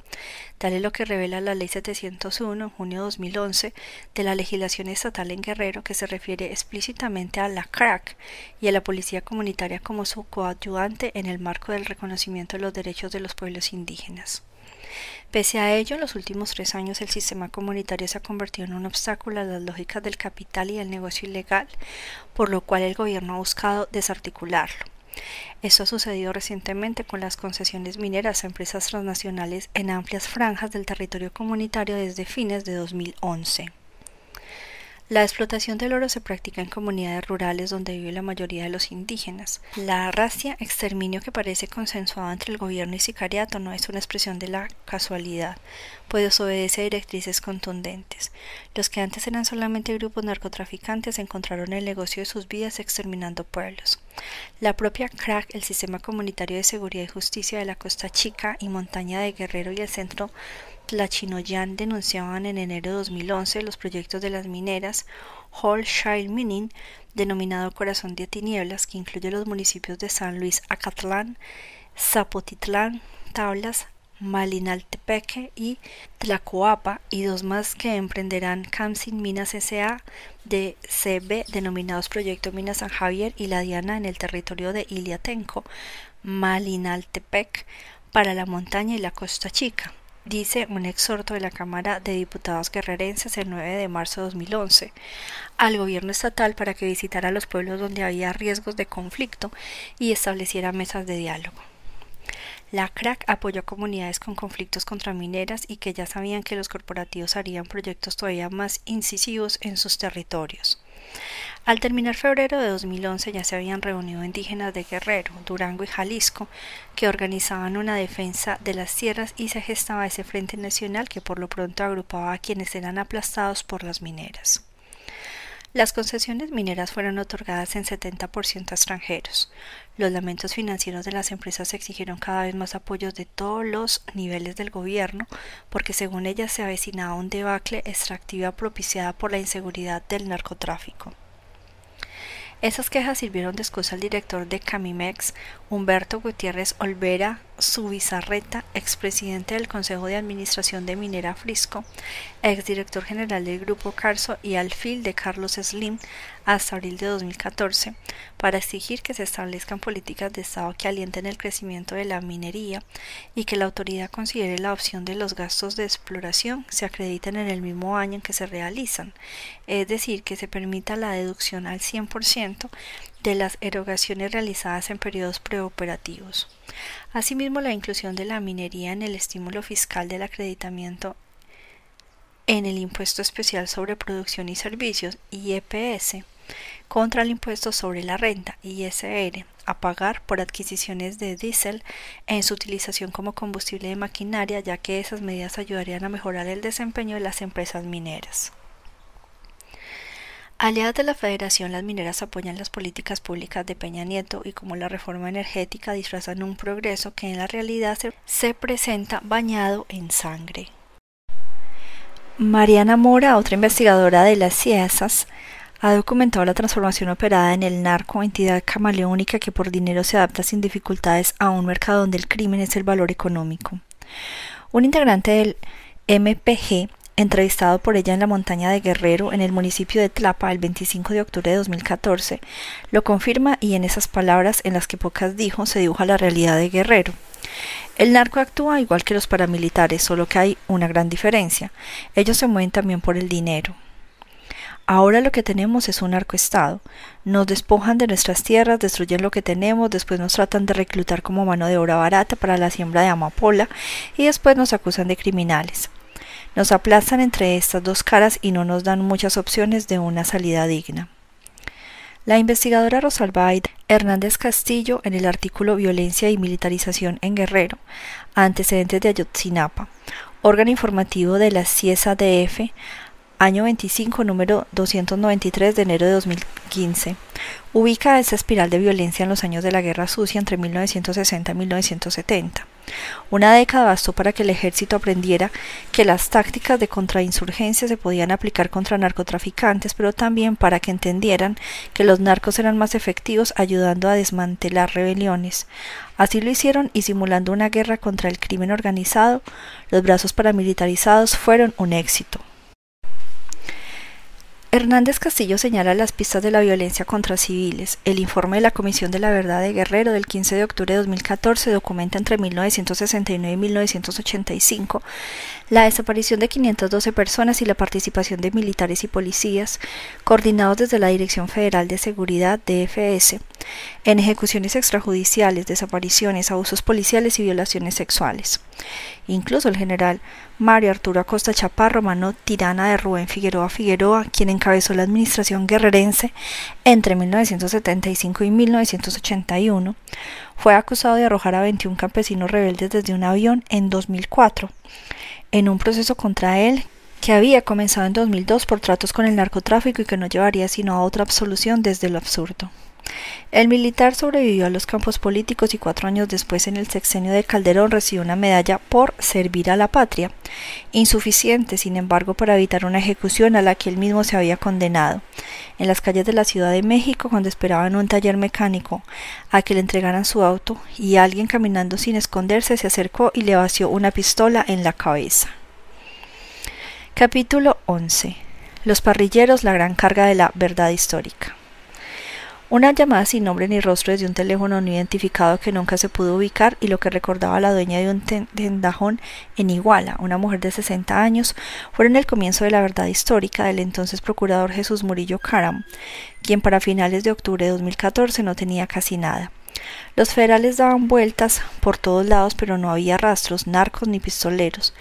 Tal es lo que revela la Ley 701 en junio de 2011 de la legislación estatal en Guerrero que se refiere explícitamente a la CRAC y a la policía comunitaria como su coadyuvante en el marco del reconocimiento de los derechos de los pueblos indígenas. Pese a ello, en los últimos tres años el sistema comunitario se ha convertido en un obstáculo a las lógicas del capital y del negocio ilegal, por lo cual el gobierno ha buscado desarticularlo. Esto ha sucedido recientemente con las concesiones mineras a empresas transnacionales en amplias franjas del territorio comunitario desde fines de 2011. La explotación del oro se practica en comunidades rurales donde vive la mayoría de los indígenas. La racia, exterminio que parece consensuado entre el gobierno y sicariato, no es una expresión de la casualidad, pues obedece a directrices contundentes. Los que antes eran solamente grupos narcotraficantes encontraron el negocio de sus vidas exterminando pueblos. La propia CRAC, el Sistema Comunitario de Seguridad y Justicia de la Costa Chica y Montaña de Guerrero y el Centro Tlachinoyan denunciaban en enero de 2011 los proyectos de las mineras Whole Shale Mining, denominado Corazón de Tinieblas, que incluye los municipios de San Luis Acatlán, Zapotitlán, Tablas, Malinaltepeque y Tlacoapa y dos más que emprenderán Camsin Minas S.A. de CB denominados Proyecto Minas San Javier y La Diana en el territorio de Iliatenco, Malinaltepec para la montaña y la Costa Chica dice un exhorto de la Cámara de Diputados guerrerenses el 9 de marzo de 2011 al gobierno estatal para que visitara los pueblos donde había riesgos de conflicto y estableciera mesas de diálogo. La CRAC apoyó a comunidades con conflictos contra mineras y que ya sabían que los corporativos harían proyectos todavía más incisivos en sus territorios. Al terminar febrero de 2011 ya se habían reunido indígenas de Guerrero, Durango y Jalisco que organizaban una defensa de las tierras y se gestaba ese frente nacional que por lo pronto agrupaba a quienes eran aplastados por las mineras. Las concesiones mineras fueron otorgadas en 70% a extranjeros. Los lamentos financieros de las empresas exigieron cada vez más apoyos de todos los niveles del gobierno, porque según ellas se avecinaba un debacle extractiva propiciada por la inseguridad del narcotráfico. Esas quejas sirvieron de excusa al director de Camimex, Humberto Gutiérrez Olvera Subizarreta, expresidente del Consejo de Administración de Minera Frisco, exdirector general del Grupo Carso y alfil de Carlos Slim hasta abril de 2014, para exigir que se establezcan políticas de Estado que alienten el crecimiento de la minería y que la autoridad considere la opción de los gastos de exploración se acrediten en el mismo año en que se realizan, es decir, que se permita la deducción al 100% de las erogaciones realizadas en periodos preoperativos. Asimismo, la inclusión de la minería en el estímulo fiscal del acreditamiento en el impuesto especial sobre producción y servicios IEPS contra el impuesto sobre la renta ISR a pagar por adquisiciones de diésel en su utilización como combustible de maquinaria, ya que esas medidas ayudarían a mejorar el desempeño de las empresas mineras. Aliadas de la Federación, las mineras apoyan las políticas públicas de Peña Nieto y como la reforma energética disfrazan un progreso que en la realidad se, presenta bañado en sangre. Mariana Mora, otra investigadora de las CIESAS, ha documentado la transformación operada en el narco, entidad camaleónica que por dinero se adapta sin dificultades a un mercado donde el crimen es el valor económico. Un integrante del MPG entrevistado por ella en la montaña de Guerrero, en el municipio de Tlapa, el 25 de octubre de 2014, lo confirma y en esas palabras, en las que pocas dijo, se dibuja la realidad de Guerrero. El narco actúa igual que los paramilitares, solo que hay una gran diferencia. Ellos se mueven también por el dinero. Ahora lo que tenemos es un narcoestado. Nos despojan de nuestras tierras, destruyen lo que tenemos, después nos tratan de reclutar como mano de obra barata para la siembra de amapola y después nos acusan de criminales. Nos aplastan entre estas dos caras y no nos dan muchas opciones de una salida digna. La investigadora Rosalba Hernández Castillo, en el artículo Violencia y Militarización en Guerrero, antecedentes de Ayotzinapa, órgano informativo de la CIESA-DF, año 25, número 293 de enero de 2015, ubica esa espiral de violencia en los años de la Guerra Sucia entre 1960 y 1970. Una década bastó para que el ejército aprendiera que las tácticas de contrainsurgencia se podían aplicar contra narcotraficantes, pero también para que entendieran que los narcos eran más efectivos ayudando a desmantelar rebeliones. Así lo hicieron y simulando una guerra contra el crimen organizado, los brazos paramilitarizados fueron un éxito. Hernández Castillo señala las pistas de la violencia contra civiles. El informe de la Comisión de la Verdad de Guerrero del 15 de octubre de 2014 documenta entre 1969 y 1985 la desaparición de 512 personas y la participación de militares y policías, coordinados desde la Dirección Federal de Seguridad DFS, en ejecuciones extrajudiciales, desapariciones, abusos policiales y violaciones sexuales. Incluso el general Mario Arturo Acosta Chaparro, mano tirana de Rubén Figueroa Figueroa, quien encabezó la administración guerrerense entre 1975 y 1981, fue acusado de arrojar a 21 campesinos rebeldes desde un avión en 2004, en un proceso contra él que había comenzado en 2002 por tratos con el narcotráfico y que no llevaría sino a otra absolución desde lo absurdo. El militar sobrevivió a los campos políticos y cuatro años después, en el sexenio de Calderón, recibió una medalla por servir a la patria, insuficiente, sin embargo, para evitar una ejecución a la que él mismo se había condenado. En las calles de la Ciudad de México, cuando esperaba en un taller mecánico a que le entregaran su auto, y alguien caminando sin esconderse se acercó y le vació una pistola en la cabeza. Capítulo 11. Los parrilleros, la gran carga de la verdad histórica. Una llamada sin nombre ni rostro desde un teléfono no identificado que nunca se pudo ubicar y lo que recordaba la dueña de un tendajón en Iguala, una mujer de 60 años, fueron el comienzo de la verdad histórica del entonces procurador Jesús Murillo Caram, quien para finales de octubre de 2014 no tenía casi nada. Los federales daban vueltas por todos lados, pero no había rastros, narcos ni pistoleros.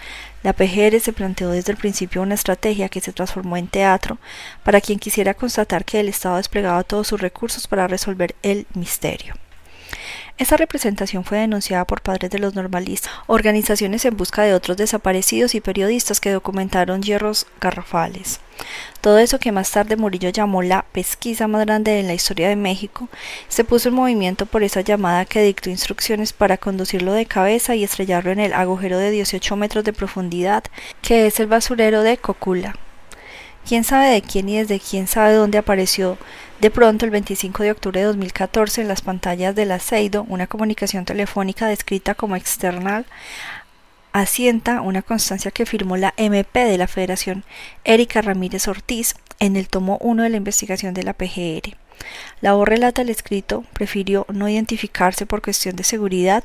La PGR se planteó desde el principio una estrategia que se transformó en teatro para quien quisiera constatar que el Estado desplegaba todos sus recursos para resolver el misterio. Esta representación fue denunciada por padres de los normalistas, organizaciones en busca de otros desaparecidos y periodistas que documentaron hierros garrafales. Todo eso que más tarde Murillo llamó la pesquisa más grande en la historia de México, se puso en movimiento por esa llamada que dictó instrucciones para conducirlo de cabeza y estrellarlo en el agujero de 18 metros de profundidad, que es el basurero de Cocula. Quién sabe de quién y desde quién sabe dónde apareció de pronto, el 25 de octubre de 2014, en las pantallas del Aceido, una comunicación telefónica descrita como external asienta una constancia que firmó la MP de la Federación Erika Ramírez Ortiz en el tomo 1 de la investigación de la PGR. La voz relata el escrito, prefirió no identificarse por cuestión de seguridad,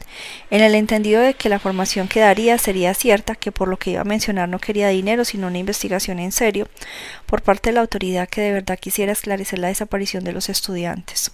en el entendido de que la formación que daría sería cierta, que por lo que iba a mencionar no quería dinero, sino una investigación en serio, por parte de la autoridad que de verdad quisiera esclarecer la desaparición de los estudiantes.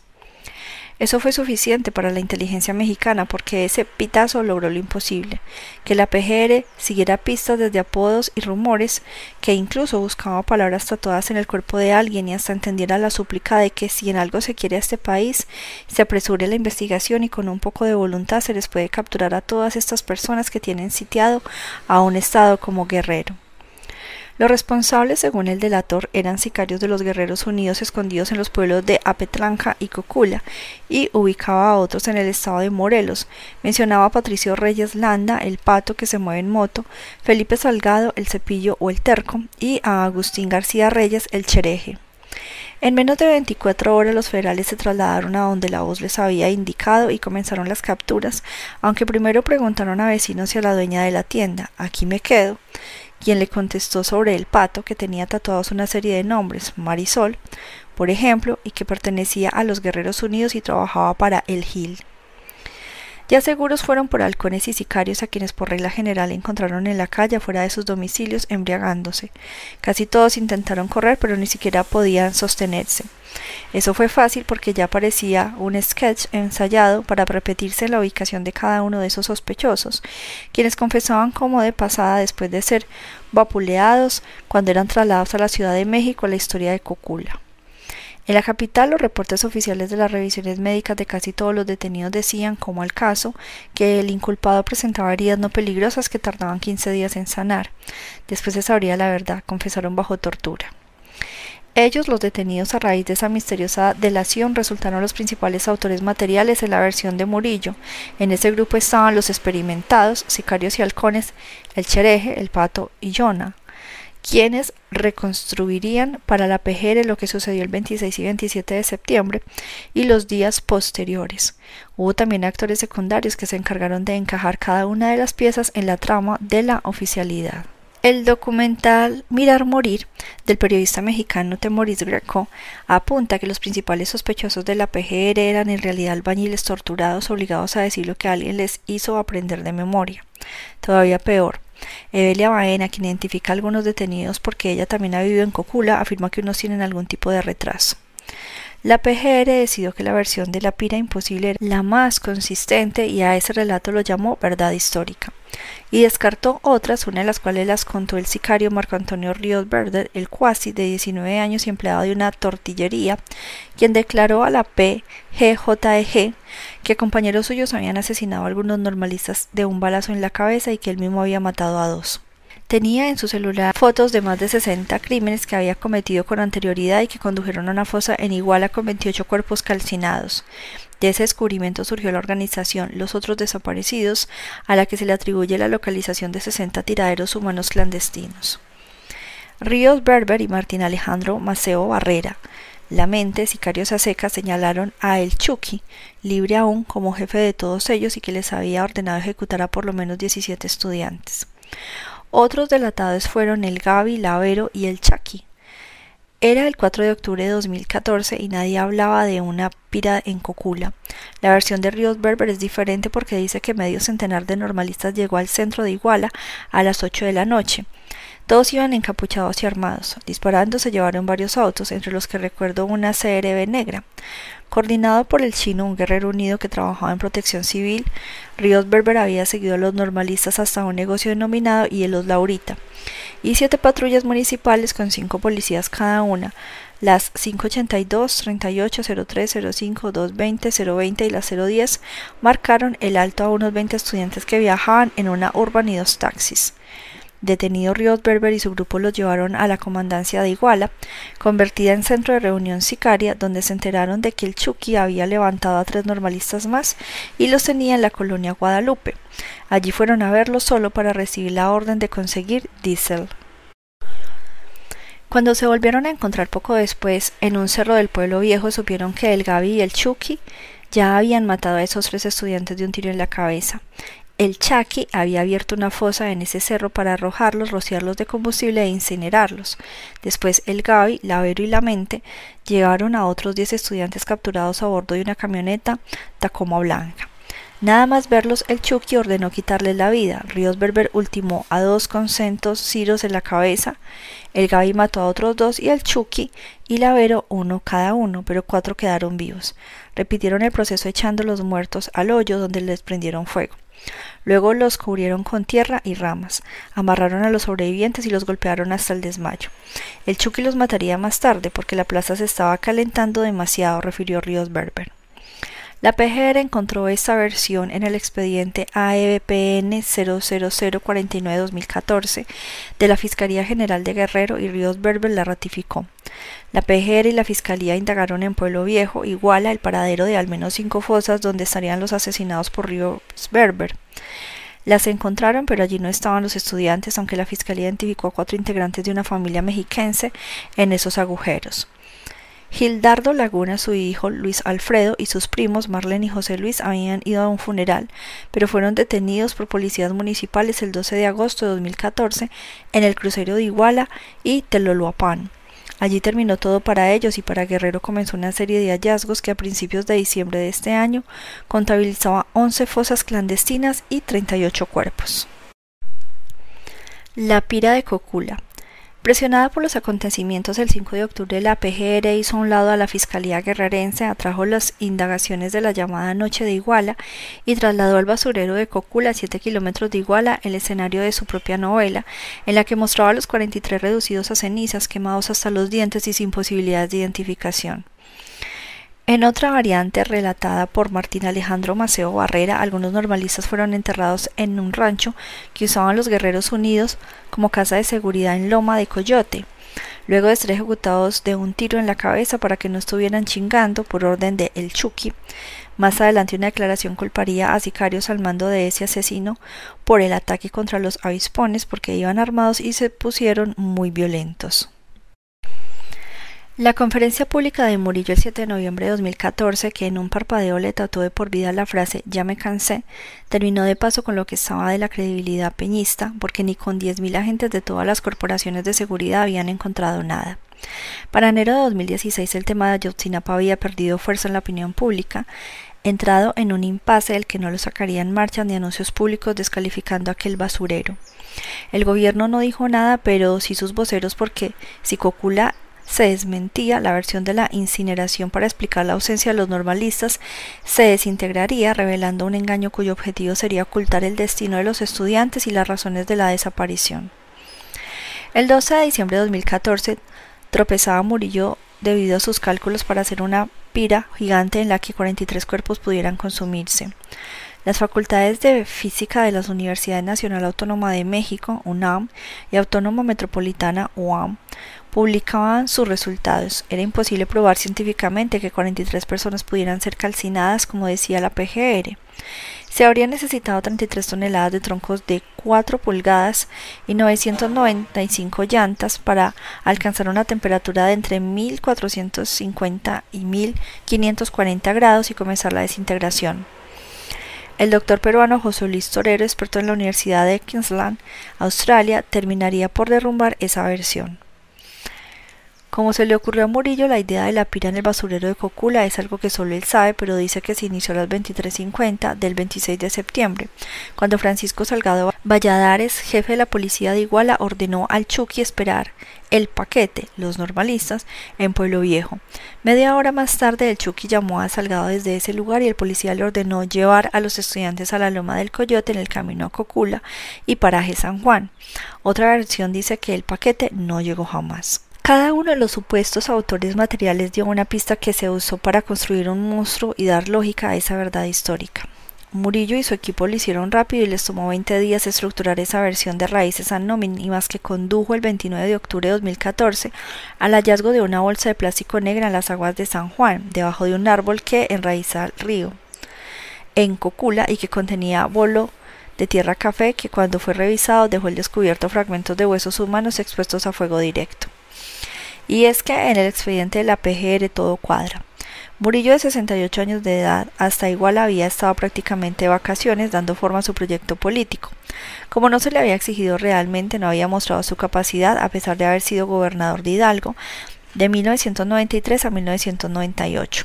Eso fue suficiente para la inteligencia mexicana porque ese pitazo logró lo imposible, que la PGR siguiera pistas desde apodos y rumores, que incluso buscaba palabras tatuadas en el cuerpo de alguien y hasta entendiera la súplica de que si en algo se quiere a este país, se apresure la investigación y con un poco de voluntad se les puede capturar a todas estas personas que tienen sitiado a un Estado como guerrero. Los responsables, según el delator, eran sicarios de los Guerreros Unidos escondidos en los pueblos de Apetlanca y Cocula, y ubicaba a otros en el estado de Morelos. Mencionaba a Patricio Reyes Landa, el pato que se mueve en moto, Felipe Salgado, el cepillo o el terco, y a Agustín García Reyes, el chereje. En menos de 24 horas los federales se trasladaron a donde la voz les había indicado y comenzaron las capturas, aunque primero preguntaron a vecinos y a la dueña de la tienda, aquí me quedo, quien le contestó sobre el pato que tenía tatuados una serie de nombres, Marisol, por ejemplo, y que pertenecía a los Guerreros Unidos y trabajaba para el Gil. Ya seguros fueron por halcones y sicarios a quienes por regla general encontraron en la calle fuera de sus domicilios embriagándose. Casi todos intentaron correr, pero ni siquiera podían sostenerse. Eso fue fácil porque ya parecía un sketch ensayado para repetirse la ubicación de cada uno de esos sospechosos, quienes confesaban como de pasada después de ser vapuleados cuando eran trasladados a la Ciudad de México a la historia de Cocula. En la capital, los reportes oficiales de las revisiones médicas de casi todos los detenidos decían, como al caso, que el inculpado presentaba heridas no peligrosas que tardaban 15 días en sanar. Después se sabría la verdad, confesaron bajo tortura. Ellos, los detenidos a raíz de esa misteriosa delación, resultaron los principales autores materiales en la versión de Murillo. En ese grupo estaban los experimentados, sicarios y halcones, el chereje, el pato y Yona quienes reconstruirían para la PGR lo que sucedió el 26 y 27 de septiembre y los días posteriores. Hubo también actores secundarios que se encargaron de encajar cada una de las piezas en la trama de la oficialidad. El documental Mirar Morir del periodista mexicano Temoris Greco apunta que los principales sospechosos de la PGR eran en realidad albañiles torturados obligados a decir lo que alguien les hizo aprender de memoria. Todavía peor, Evelia Baena, quien identifica a algunos detenidos porque ella también ha vivido en Cocula, afirma que unos tienen algún tipo de retraso. La PGR decidió que la versión de la pira imposible era la más consistente y a ese relato lo llamó verdad histórica y descartó otras, una de las cuales las contó el sicario Marco Antonio Ríos Verde, el cuasi de 19 años y empleado de una tortillería, quien declaró a la PGJEG que compañeros suyos habían asesinado a algunos normalistas de un balazo en la cabeza y que él mismo había matado a dos. Tenía en su celular fotos de más de 60 crímenes que había cometido con anterioridad y que condujeron a una fosa en Iguala con 28 cuerpos calcinados. De ese descubrimiento surgió la organización Los Otros Desaparecidos, a la que se le atribuye la localización de 60 tiraderos humanos clandestinos. Ríos Berber y Martín Alejandro Maceo Barrera, la mente, sicarios a secas, señalaron a El Chucky, libre aún como jefe de todos ellos y que les había ordenado ejecutar a por lo menos 17 estudiantes. Otros delatados fueron el Gaby, Lavero y el Chucky. Era el 4 de octubre de 2014 y nadie hablaba de una pira en Cocula. La versión de Ríos Berber es diferente porque dice que medio centenar de normalistas llegó al centro de Iguala a las 8 de la noche. Todos iban encapuchados y armados. Disparando se llevaron varios autos, entre los que recuerdo una CRB negra. Coordinado por el chino, un guerrero unido que trabajaba en protección civil, Ríos Berber había seguido a los normalistas hasta un negocio denominado y Los Laurita, y siete patrullas municipales con cinco policías cada una, las 582, 38, 03, 05, 220, 020 y la 010 marcaron el alto a unos 20 estudiantes que viajaban en una urban y dos taxis. Detenido Ríos Berber y su grupo los llevaron a la comandancia de Iguala, convertida en centro de reunión sicaria, donde se enteraron de que el Chucky había levantado a tres normalistas más y los tenía en la colonia Guadalupe. Allí fueron a verlo solo para recibir la orden de conseguir diésel. Cuando se volvieron a encontrar poco después en un cerro del pueblo viejo, supieron que el Gaby y el Chucky ya habían matado a esos tres estudiantes de un tiro en la cabeza. El Chaki había abierto una fosa en ese cerro para arrojarlos, rociarlos de combustible e incinerarlos. Después el Gaby, Lavero y la Mente llevaron a otros diez estudiantes capturados a bordo de una camioneta Tacoma blanca. Nada más verlos, el Chucky ordenó quitarles la vida. Ríos Berber ultimó a dos con centos ciros en la cabeza. El Gaby mató a otros dos y el Chucky y Lavero uno cada uno, pero cuatro quedaron vivos. Repitieron el proceso echando los muertos al hoyo donde les prendieron fuego. Luego los cubrieron con tierra y ramas, amarraron a los sobrevivientes y los golpearon hasta el desmayo. El Chucky los mataría más tarde porque la plaza se estaba calentando demasiado, refirió Ríos Berber. La PGR encontró esta versión en el expediente AEBPN 00049-2014 de la Fiscalía General de Guerrero y Ríos Berber la ratificó. La PGR y la Fiscalía indagaron en Pueblo Viejo, Iguala, el paradero de al menos cinco fosas donde estarían los asesinados por Ríos Berber. Las encontraron, pero allí no estaban los estudiantes, aunque la Fiscalía identificó a cuatro integrantes de una familia mexiquense en esos agujeros. Gildardo Laguna, su hijo Luis Alfredo y sus primos Marlene y José Luis habían ido a un funeral, pero fueron detenidos por policías municipales el 12 de agosto de 2014 en el crucero de Iguala y Teloloapan. Allí terminó todo para ellos y para Guerrero comenzó una serie de hallazgos que a principios de diciembre de este año contabilizaba 11 fosas clandestinas y 38 cuerpos. La pira de Cocula. Presionada por los acontecimientos el 5 de octubre, la PGR hizo un lado a la Fiscalía Guerrerense, atrajo las indagaciones de la llamada Noche de Iguala y trasladó al basurero de Cocula, a 7 kilómetros de Iguala, el escenario de su propia novela, en la que mostraba a los 43 reducidos a cenizas, quemados hasta los dientes y sin posibilidades de identificación. En otra variante relatada por Martín Alejandro Maceo Barrera, algunos normalistas fueron enterrados en un rancho que usaban los Guerreros Unidos como casa de seguridad en Loma de Coyote, luego de ser ejecutados de un tiro en la cabeza para que no estuvieran chingando por orden de El Chucky. Más adelante una declaración culparía a sicarios al mando de ese asesino por el ataque contra los avispones porque iban armados y se pusieron muy violentos. La conferencia pública de Murillo el 7 de noviembre de 2014, que en un parpadeo le trató de por vida la frase ya me cansé, terminó de paso con lo que estaba de la credibilidad peñista, porque ni con 10.000 agentes de todas las corporaciones de seguridad habían encontrado nada. Para enero de 2016 el tema de Ayotzinapa había perdido fuerza en la opinión pública, entrado en un impasse del que no lo sacaría en marcha ni anuncios públicos descalificando aquel basurero. El gobierno no dijo nada, pero sí sus voceros porque si Cocula se desmentía la versión de la incineración para explicar la ausencia de los normalistas, se desintegraría revelando un engaño cuyo objetivo sería ocultar el destino de los estudiantes y las razones de la desaparición. El 12 de diciembre de 2014 tropezaba Murillo debido a sus cálculos para hacer una pira gigante en la que 43 cuerpos pudieran consumirse. Las facultades de física de las Universidades Nacional Autónoma de México, UNAM, y Autónoma Metropolitana, UAM, publicaban sus resultados. Era imposible probar científicamente que 43 personas pudieran ser calcinadas, como decía la PGR. Se habrían necesitado 33 toneladas de troncos de 4 pulgadas y 995 llantas para alcanzar una temperatura de entre 1450 y 1540 grados y comenzar la desintegración. El doctor peruano José Luis Torero, experto en la Universidad de Queensland, Australia, terminaría por derrumbar esa versión. Como se le ocurrió a Murillo, la idea de la pira en el basurero de Cocula es algo que solo él sabe, pero dice que se inició a las 23.50 del 26 de septiembre, cuando Francisco Salgado Valladares, jefe de la policía de Iguala, ordenó al Chucky esperar el paquete, los normalistas, en Pueblo Viejo. Media hora más tarde, el Chucky llamó a Salgado desde ese lugar y el policía le ordenó llevar a los estudiantes a la Loma del Coyote en el camino a Cocula y paraje San Juan. Otra versión dice que el paquete no llegó jamás. Cada uno de los supuestos autores materiales dio una pista que se usó para construir un monstruo y dar lógica a esa verdad histórica. Murillo y su equipo lo hicieron rápido y les tomó 20 días estructurar esa versión de raíces anónimas que condujo el 29 de octubre de 2014 al hallazgo de una bolsa de plástico negra en las aguas de San Juan, debajo de un árbol que enraiza el río, en Cocula y que contenía bolo de tierra café que cuando fue revisado dejó el descubierto fragmentos de huesos humanos expuestos a fuego directo. Y es que en el expediente de la PGR todo cuadra. Murillo, de 68 años de edad, hasta igual había estado prácticamente de vacaciones dando forma a su proyecto político. Como no se le había exigido realmente, no había mostrado su capacidad a pesar de haber sido gobernador de Hidalgo de 1993 a 1998.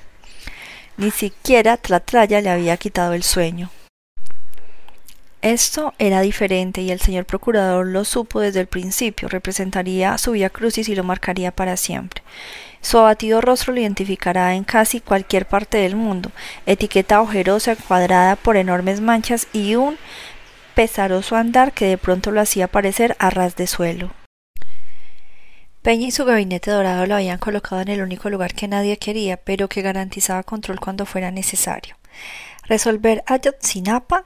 Ni siquiera Tlatlaya le había quitado el sueño. Esto era diferente y el señor procurador lo supo desde el principio, representaría su vía crucis y lo marcaría para siempre. Su abatido rostro lo identificará en casi cualquier parte del mundo, etiqueta ojerosa cuadrada por enormes manchas y un pesaroso andar que de pronto lo hacía parecer a ras de suelo. Peña y su gabinete dorado lo habían colocado en el único lugar que nadie quería, pero que garantizaba control cuando fuera necesario. Resolver Ayotzinapa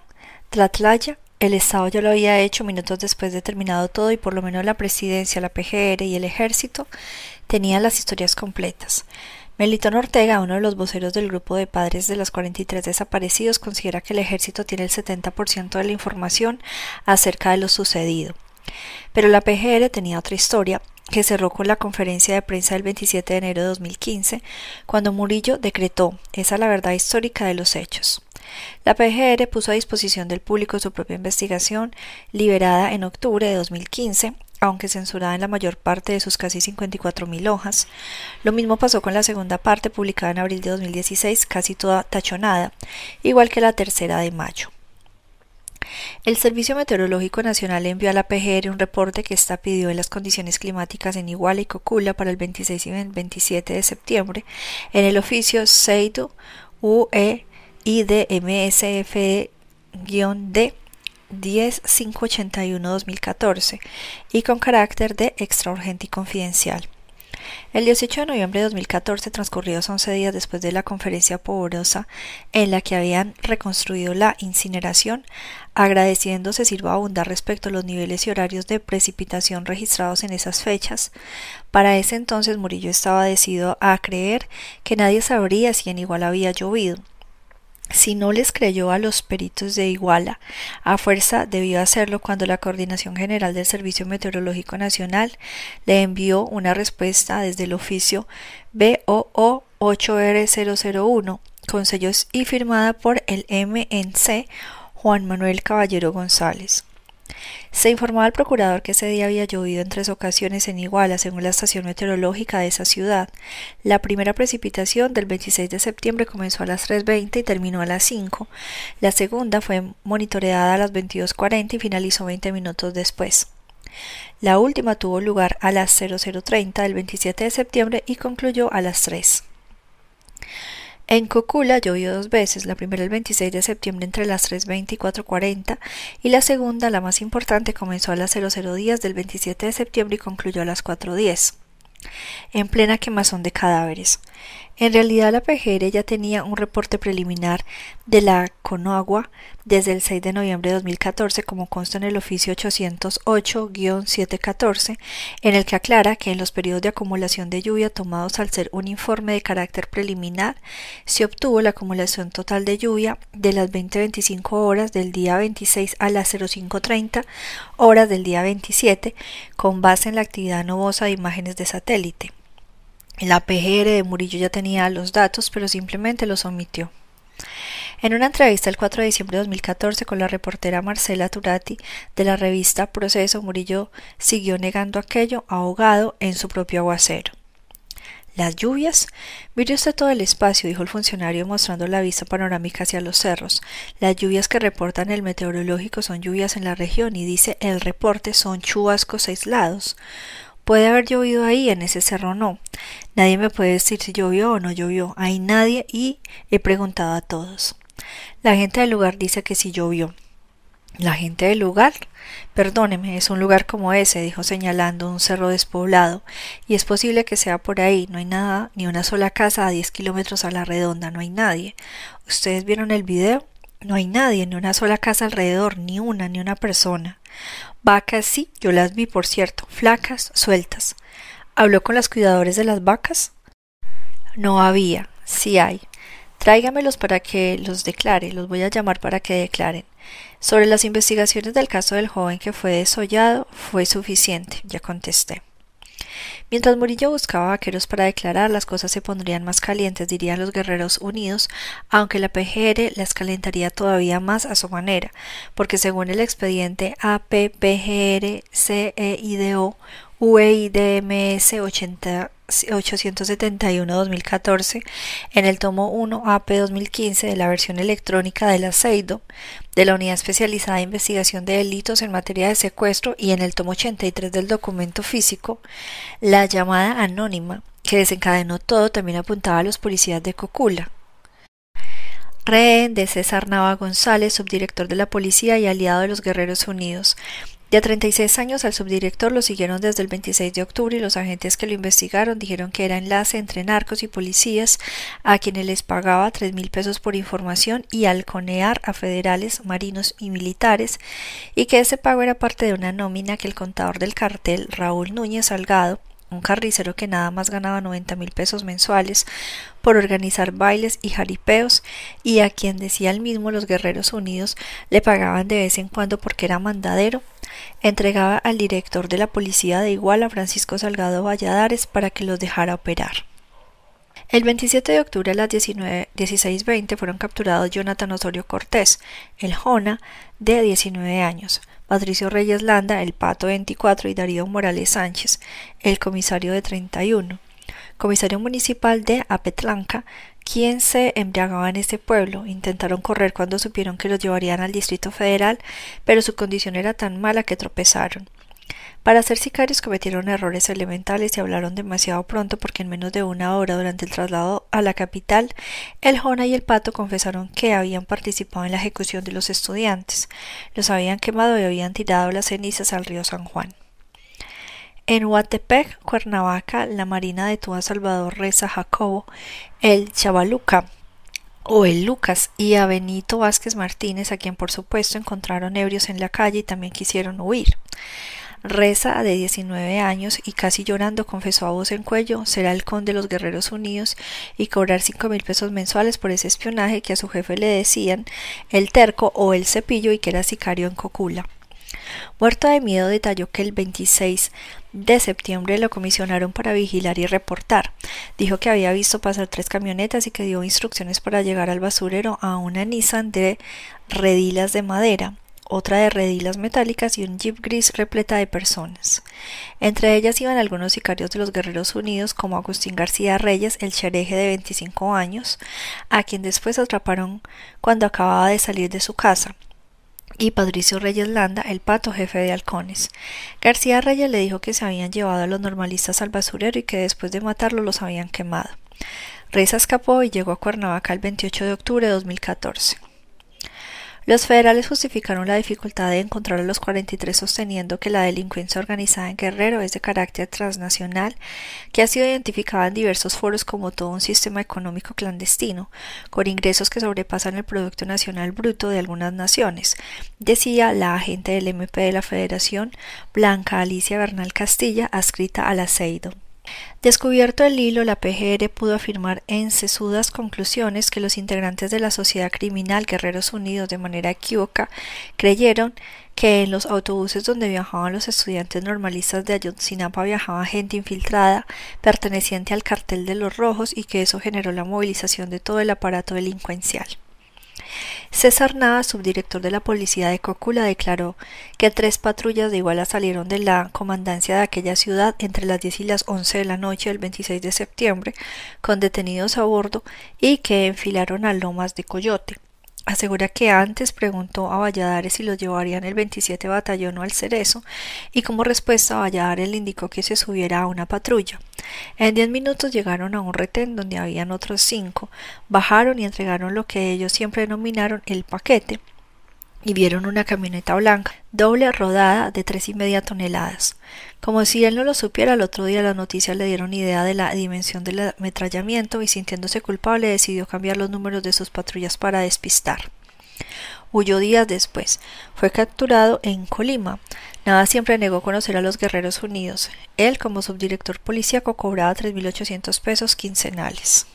Tlatlaya, el Estado ya lo había hecho minutos después de terminado todo y por lo menos la presidencia, la PGR y el ejército tenían las historias completas. Melitón Ortega, uno de los voceros del grupo de padres de los 43 desaparecidos, considera que el ejército tiene el 70% de la información acerca de lo sucedido. Pero la PGR tenía otra historia que cerró con la conferencia de prensa del 27 de enero de 2015, cuando Murillo decretó esa la verdad histórica de los hechos. La PGR puso a disposición del público su propia investigación, liberada en octubre de 2015, aunque censurada en la mayor parte de sus casi 54.000 hojas. Lo mismo pasó con la segunda parte, publicada en abril de 2016, casi toda tachonada, igual que la tercera de mayo. El Servicio Meteorológico Nacional envió a la PGR un reporte que está pidió de las condiciones climáticas en Iguala y Cocula para el 26 y 27 de septiembre en el oficio Seidu UE IDMSF-D 10581-2014 y con carácter de extra urgente y confidencial. El 18 de noviembre de 2014, transcurridos 11 días después de la conferencia pobrosa en la que habían reconstruido la incineración, agradeciendo se sirva abundar respecto a los niveles y horarios de precipitación registrados en esas fechas. Para ese entonces Murillo estaba decidido a creer que nadie sabría si en igual había llovido si no les creyó a los peritos de Iguala, a fuerza debió hacerlo cuando la Coordinación General del Servicio Meteorológico Nacional le envió una respuesta desde el oficio BOO 8R001 con sellos y firmada por el MNC Juan Manuel Caballero González. Se informó al procurador que ese día había llovido en tres ocasiones en Iguala, según la estación meteorológica de esa ciudad. La primera precipitación del 26 de septiembre comenzó a las 3.20 y terminó a las 5. La segunda fue monitoreada a las 22.40 y finalizó 20 minutos después. La última tuvo lugar a las 0030 del 27 de septiembre y concluyó a las 3. En Cocula llovió dos veces, la primera el 26 de septiembre entre las 3.20 y 4.40 y la segunda, la más importante, comenzó a las 00 días del 27 de septiembre y concluyó a las 4.10 en plena quemazón de cadáveres. En realidad la PGR ya tenía un reporte preliminar de la Conagua desde el 6 de noviembre de 2014 como consta en el oficio 808-714 en el que aclara que en los periodos de acumulación de lluvia tomados al ser un informe de carácter preliminar se obtuvo la acumulación total de lluvia de las 20-25 horas del día 26 a las 0530 horas del día 27 con base en la actividad nubosa de imágenes de satélite. La PGR de Murillo ya tenía los datos, pero simplemente los omitió. En una entrevista el 4 de diciembre de 2014 con la reportera Marcela Turati de la revista Proceso, Murillo siguió negando aquello, ahogado en su propio aguacero. ¿Las lluvias? Mire usted todo el espacio, dijo el funcionario mostrando la vista panorámica hacia los cerros. Las lluvias que reportan el meteorológico son lluvias en la región y dice el reporte son chubascos aislados. Puede haber llovido ahí, en ese cerro no. Nadie me puede decir si llovió o no llovió. Hay nadie y he preguntado a todos. La gente del lugar dice que sí llovió. La gente del lugar, perdóneme, es un lugar como ese, dijo señalando un cerro despoblado, y es posible que sea por ahí, no hay nada, ni una sola casa a diez kilómetros a la redonda, no hay nadie. ¿Ustedes vieron el video? No hay nadie, ni una sola casa alrededor, ni una, ni una persona. Vacas sí, yo las vi, por cierto, flacas, sueltas. ¿Habló con los cuidadores de las vacas? No había, sí hay. Tráigamelos para que los declare, los voy a llamar para que declaren. Sobre las investigaciones del caso del joven que fue desollado, fue suficiente, ya contesté. Mientras Murillo buscaba vaqueros para declarar, las cosas se pondrían más calientes, dirían los guerreros unidos, aunque la PGR las calentaría todavía más a su manera, porque según el expediente APPGR CEIDO UEIDMS 80 871-2014 en el tomo 1 AP 2015 de la versión electrónica del aceido de la Unidad Especializada de Investigación de Delitos en materia de secuestro y en el tomo 83 del documento físico, la llamada anónima que desencadenó todo también apuntaba a los policías de Cocula. Rehén de César Nava González, subdirector de la policía y aliado de los Guerreros Unidos, de a 36 años al subdirector lo siguieron desde el 26 de octubre y los agentes que lo investigaron dijeron que era enlace entre narcos y policías a quienes les pagaba tres mil pesos por información y halconear a federales, marinos y militares y que ese pago era parte de una nómina que el contador del cartel, Raúl Núñez Salgado, un carricero que nada más ganaba 90 mil pesos mensuales por organizar bailes y jaripeos y a quien decía el mismo los Guerreros Unidos le pagaban de vez en cuando porque era mandadero, entregaba al director de la policía de Iguala, Francisco Salgado Valladares, para que los dejara operar. El 27 de octubre a las 16.20 fueron capturados Jonathan Osorio Cortés, el Jona, de 19 años, Patricio Reyes Landa, el Pato 24 y Darío Morales Sánchez, el comisario de 31, comisario municipal de Apetlanca, quien se embriagaba en este pueblo. Intentaron correr cuando supieron que los llevarían al Distrito Federal, pero su condición era tan mala que tropezaron. Para ser sicarios cometieron errores elementales y hablaron demasiado pronto porque en menos de una hora durante el traslado a la capital, el Jona y el Pato confesaron que habían participado en la ejecución de los estudiantes, los habían quemado y habían tirado las cenizas al río San Juan. En Huatepec, Cuernavaca, la Marina detuvo a Salvador Reza Jacobo, el Chavaluca, o el Lucas y a Benito Vázquez Martínez, a quien por supuesto encontraron ebrios en la calle y también quisieron huir. Reza, de 19 años y casi llorando, confesó a voz en cuello ser halcón de los Guerreros Unidos y cobrar cinco mil pesos mensuales por ese espionaje que a su jefe le decían el terco o el cepillo y que era sicario en Cocula. Muerto de miedo, detalló que el 26 de septiembre lo comisionaron para vigilar y reportar. Dijo que había visto pasar tres camionetas y que dio instrucciones para llegar al basurero a una Nissan de redilas de madera otra de redilas metálicas y un jeep gris repleta de personas. Entre ellas iban algunos sicarios de los Guerreros Unidos como Agustín García Reyes, el chereje de 25 años, a quien después atraparon cuando acababa de salir de su casa, y Patricio Reyes Landa, el pato jefe de halcones. García Reyes le dijo que se habían llevado a los normalistas al basurero y que después de matarlo los habían quemado. Reza escapó y llegó a Cuernavaca el 28 de octubre de 2014. Los federales justificaron la dificultad de encontrar a los 43 sosteniendo que la delincuencia organizada en Guerrero es de carácter transnacional, que ha sido identificada en diversos foros como todo un sistema económico clandestino, con ingresos que sobrepasan el Producto Nacional Bruto de algunas naciones, decía la agente del MP de la Federación, Blanca Alicia Bernal Castilla, adscrita al aceido. Descubierto el hilo, la PGR pudo afirmar en sesudas conclusiones que los integrantes de la sociedad criminal Guerreros Unidos de manera equívoca creyeron que en los autobuses donde viajaban los estudiantes normalistas de Ayotzinapa viajaba gente infiltrada perteneciente al cartel de los rojos y que eso generó la movilización de todo el aparato delincuencial. César Nava, subdirector de la policía de Cocula, declaró que tres patrullas de Iguala salieron de la comandancia de aquella ciudad entre las 10 y las 11 de la noche del 26 de septiembre con detenidos a bordo y que enfilaron a Lomas de Coyote. Asegura que antes preguntó a Valladares si los llevarían el 27 batallón o al Cerezo y como respuesta Valladares le indicó que se subiera a una patrulla. En diez minutos llegaron a un retén donde habían otros cinco, bajaron y entregaron lo que ellos siempre denominaron el paquete, y vieron una camioneta blanca, doble rodada de tres y media toneladas. Como si él no lo supiera, el otro día las noticias le dieron idea de la dimensión del ametrallamiento y sintiéndose culpable decidió cambiar los números de sus patrullas para despistar. Huyó días después. Fue capturado en Colima. Nada siempre negó conocer a los Guerreros Unidos. Él, como subdirector policíaco, cobraba 3.800 pesos quincenales.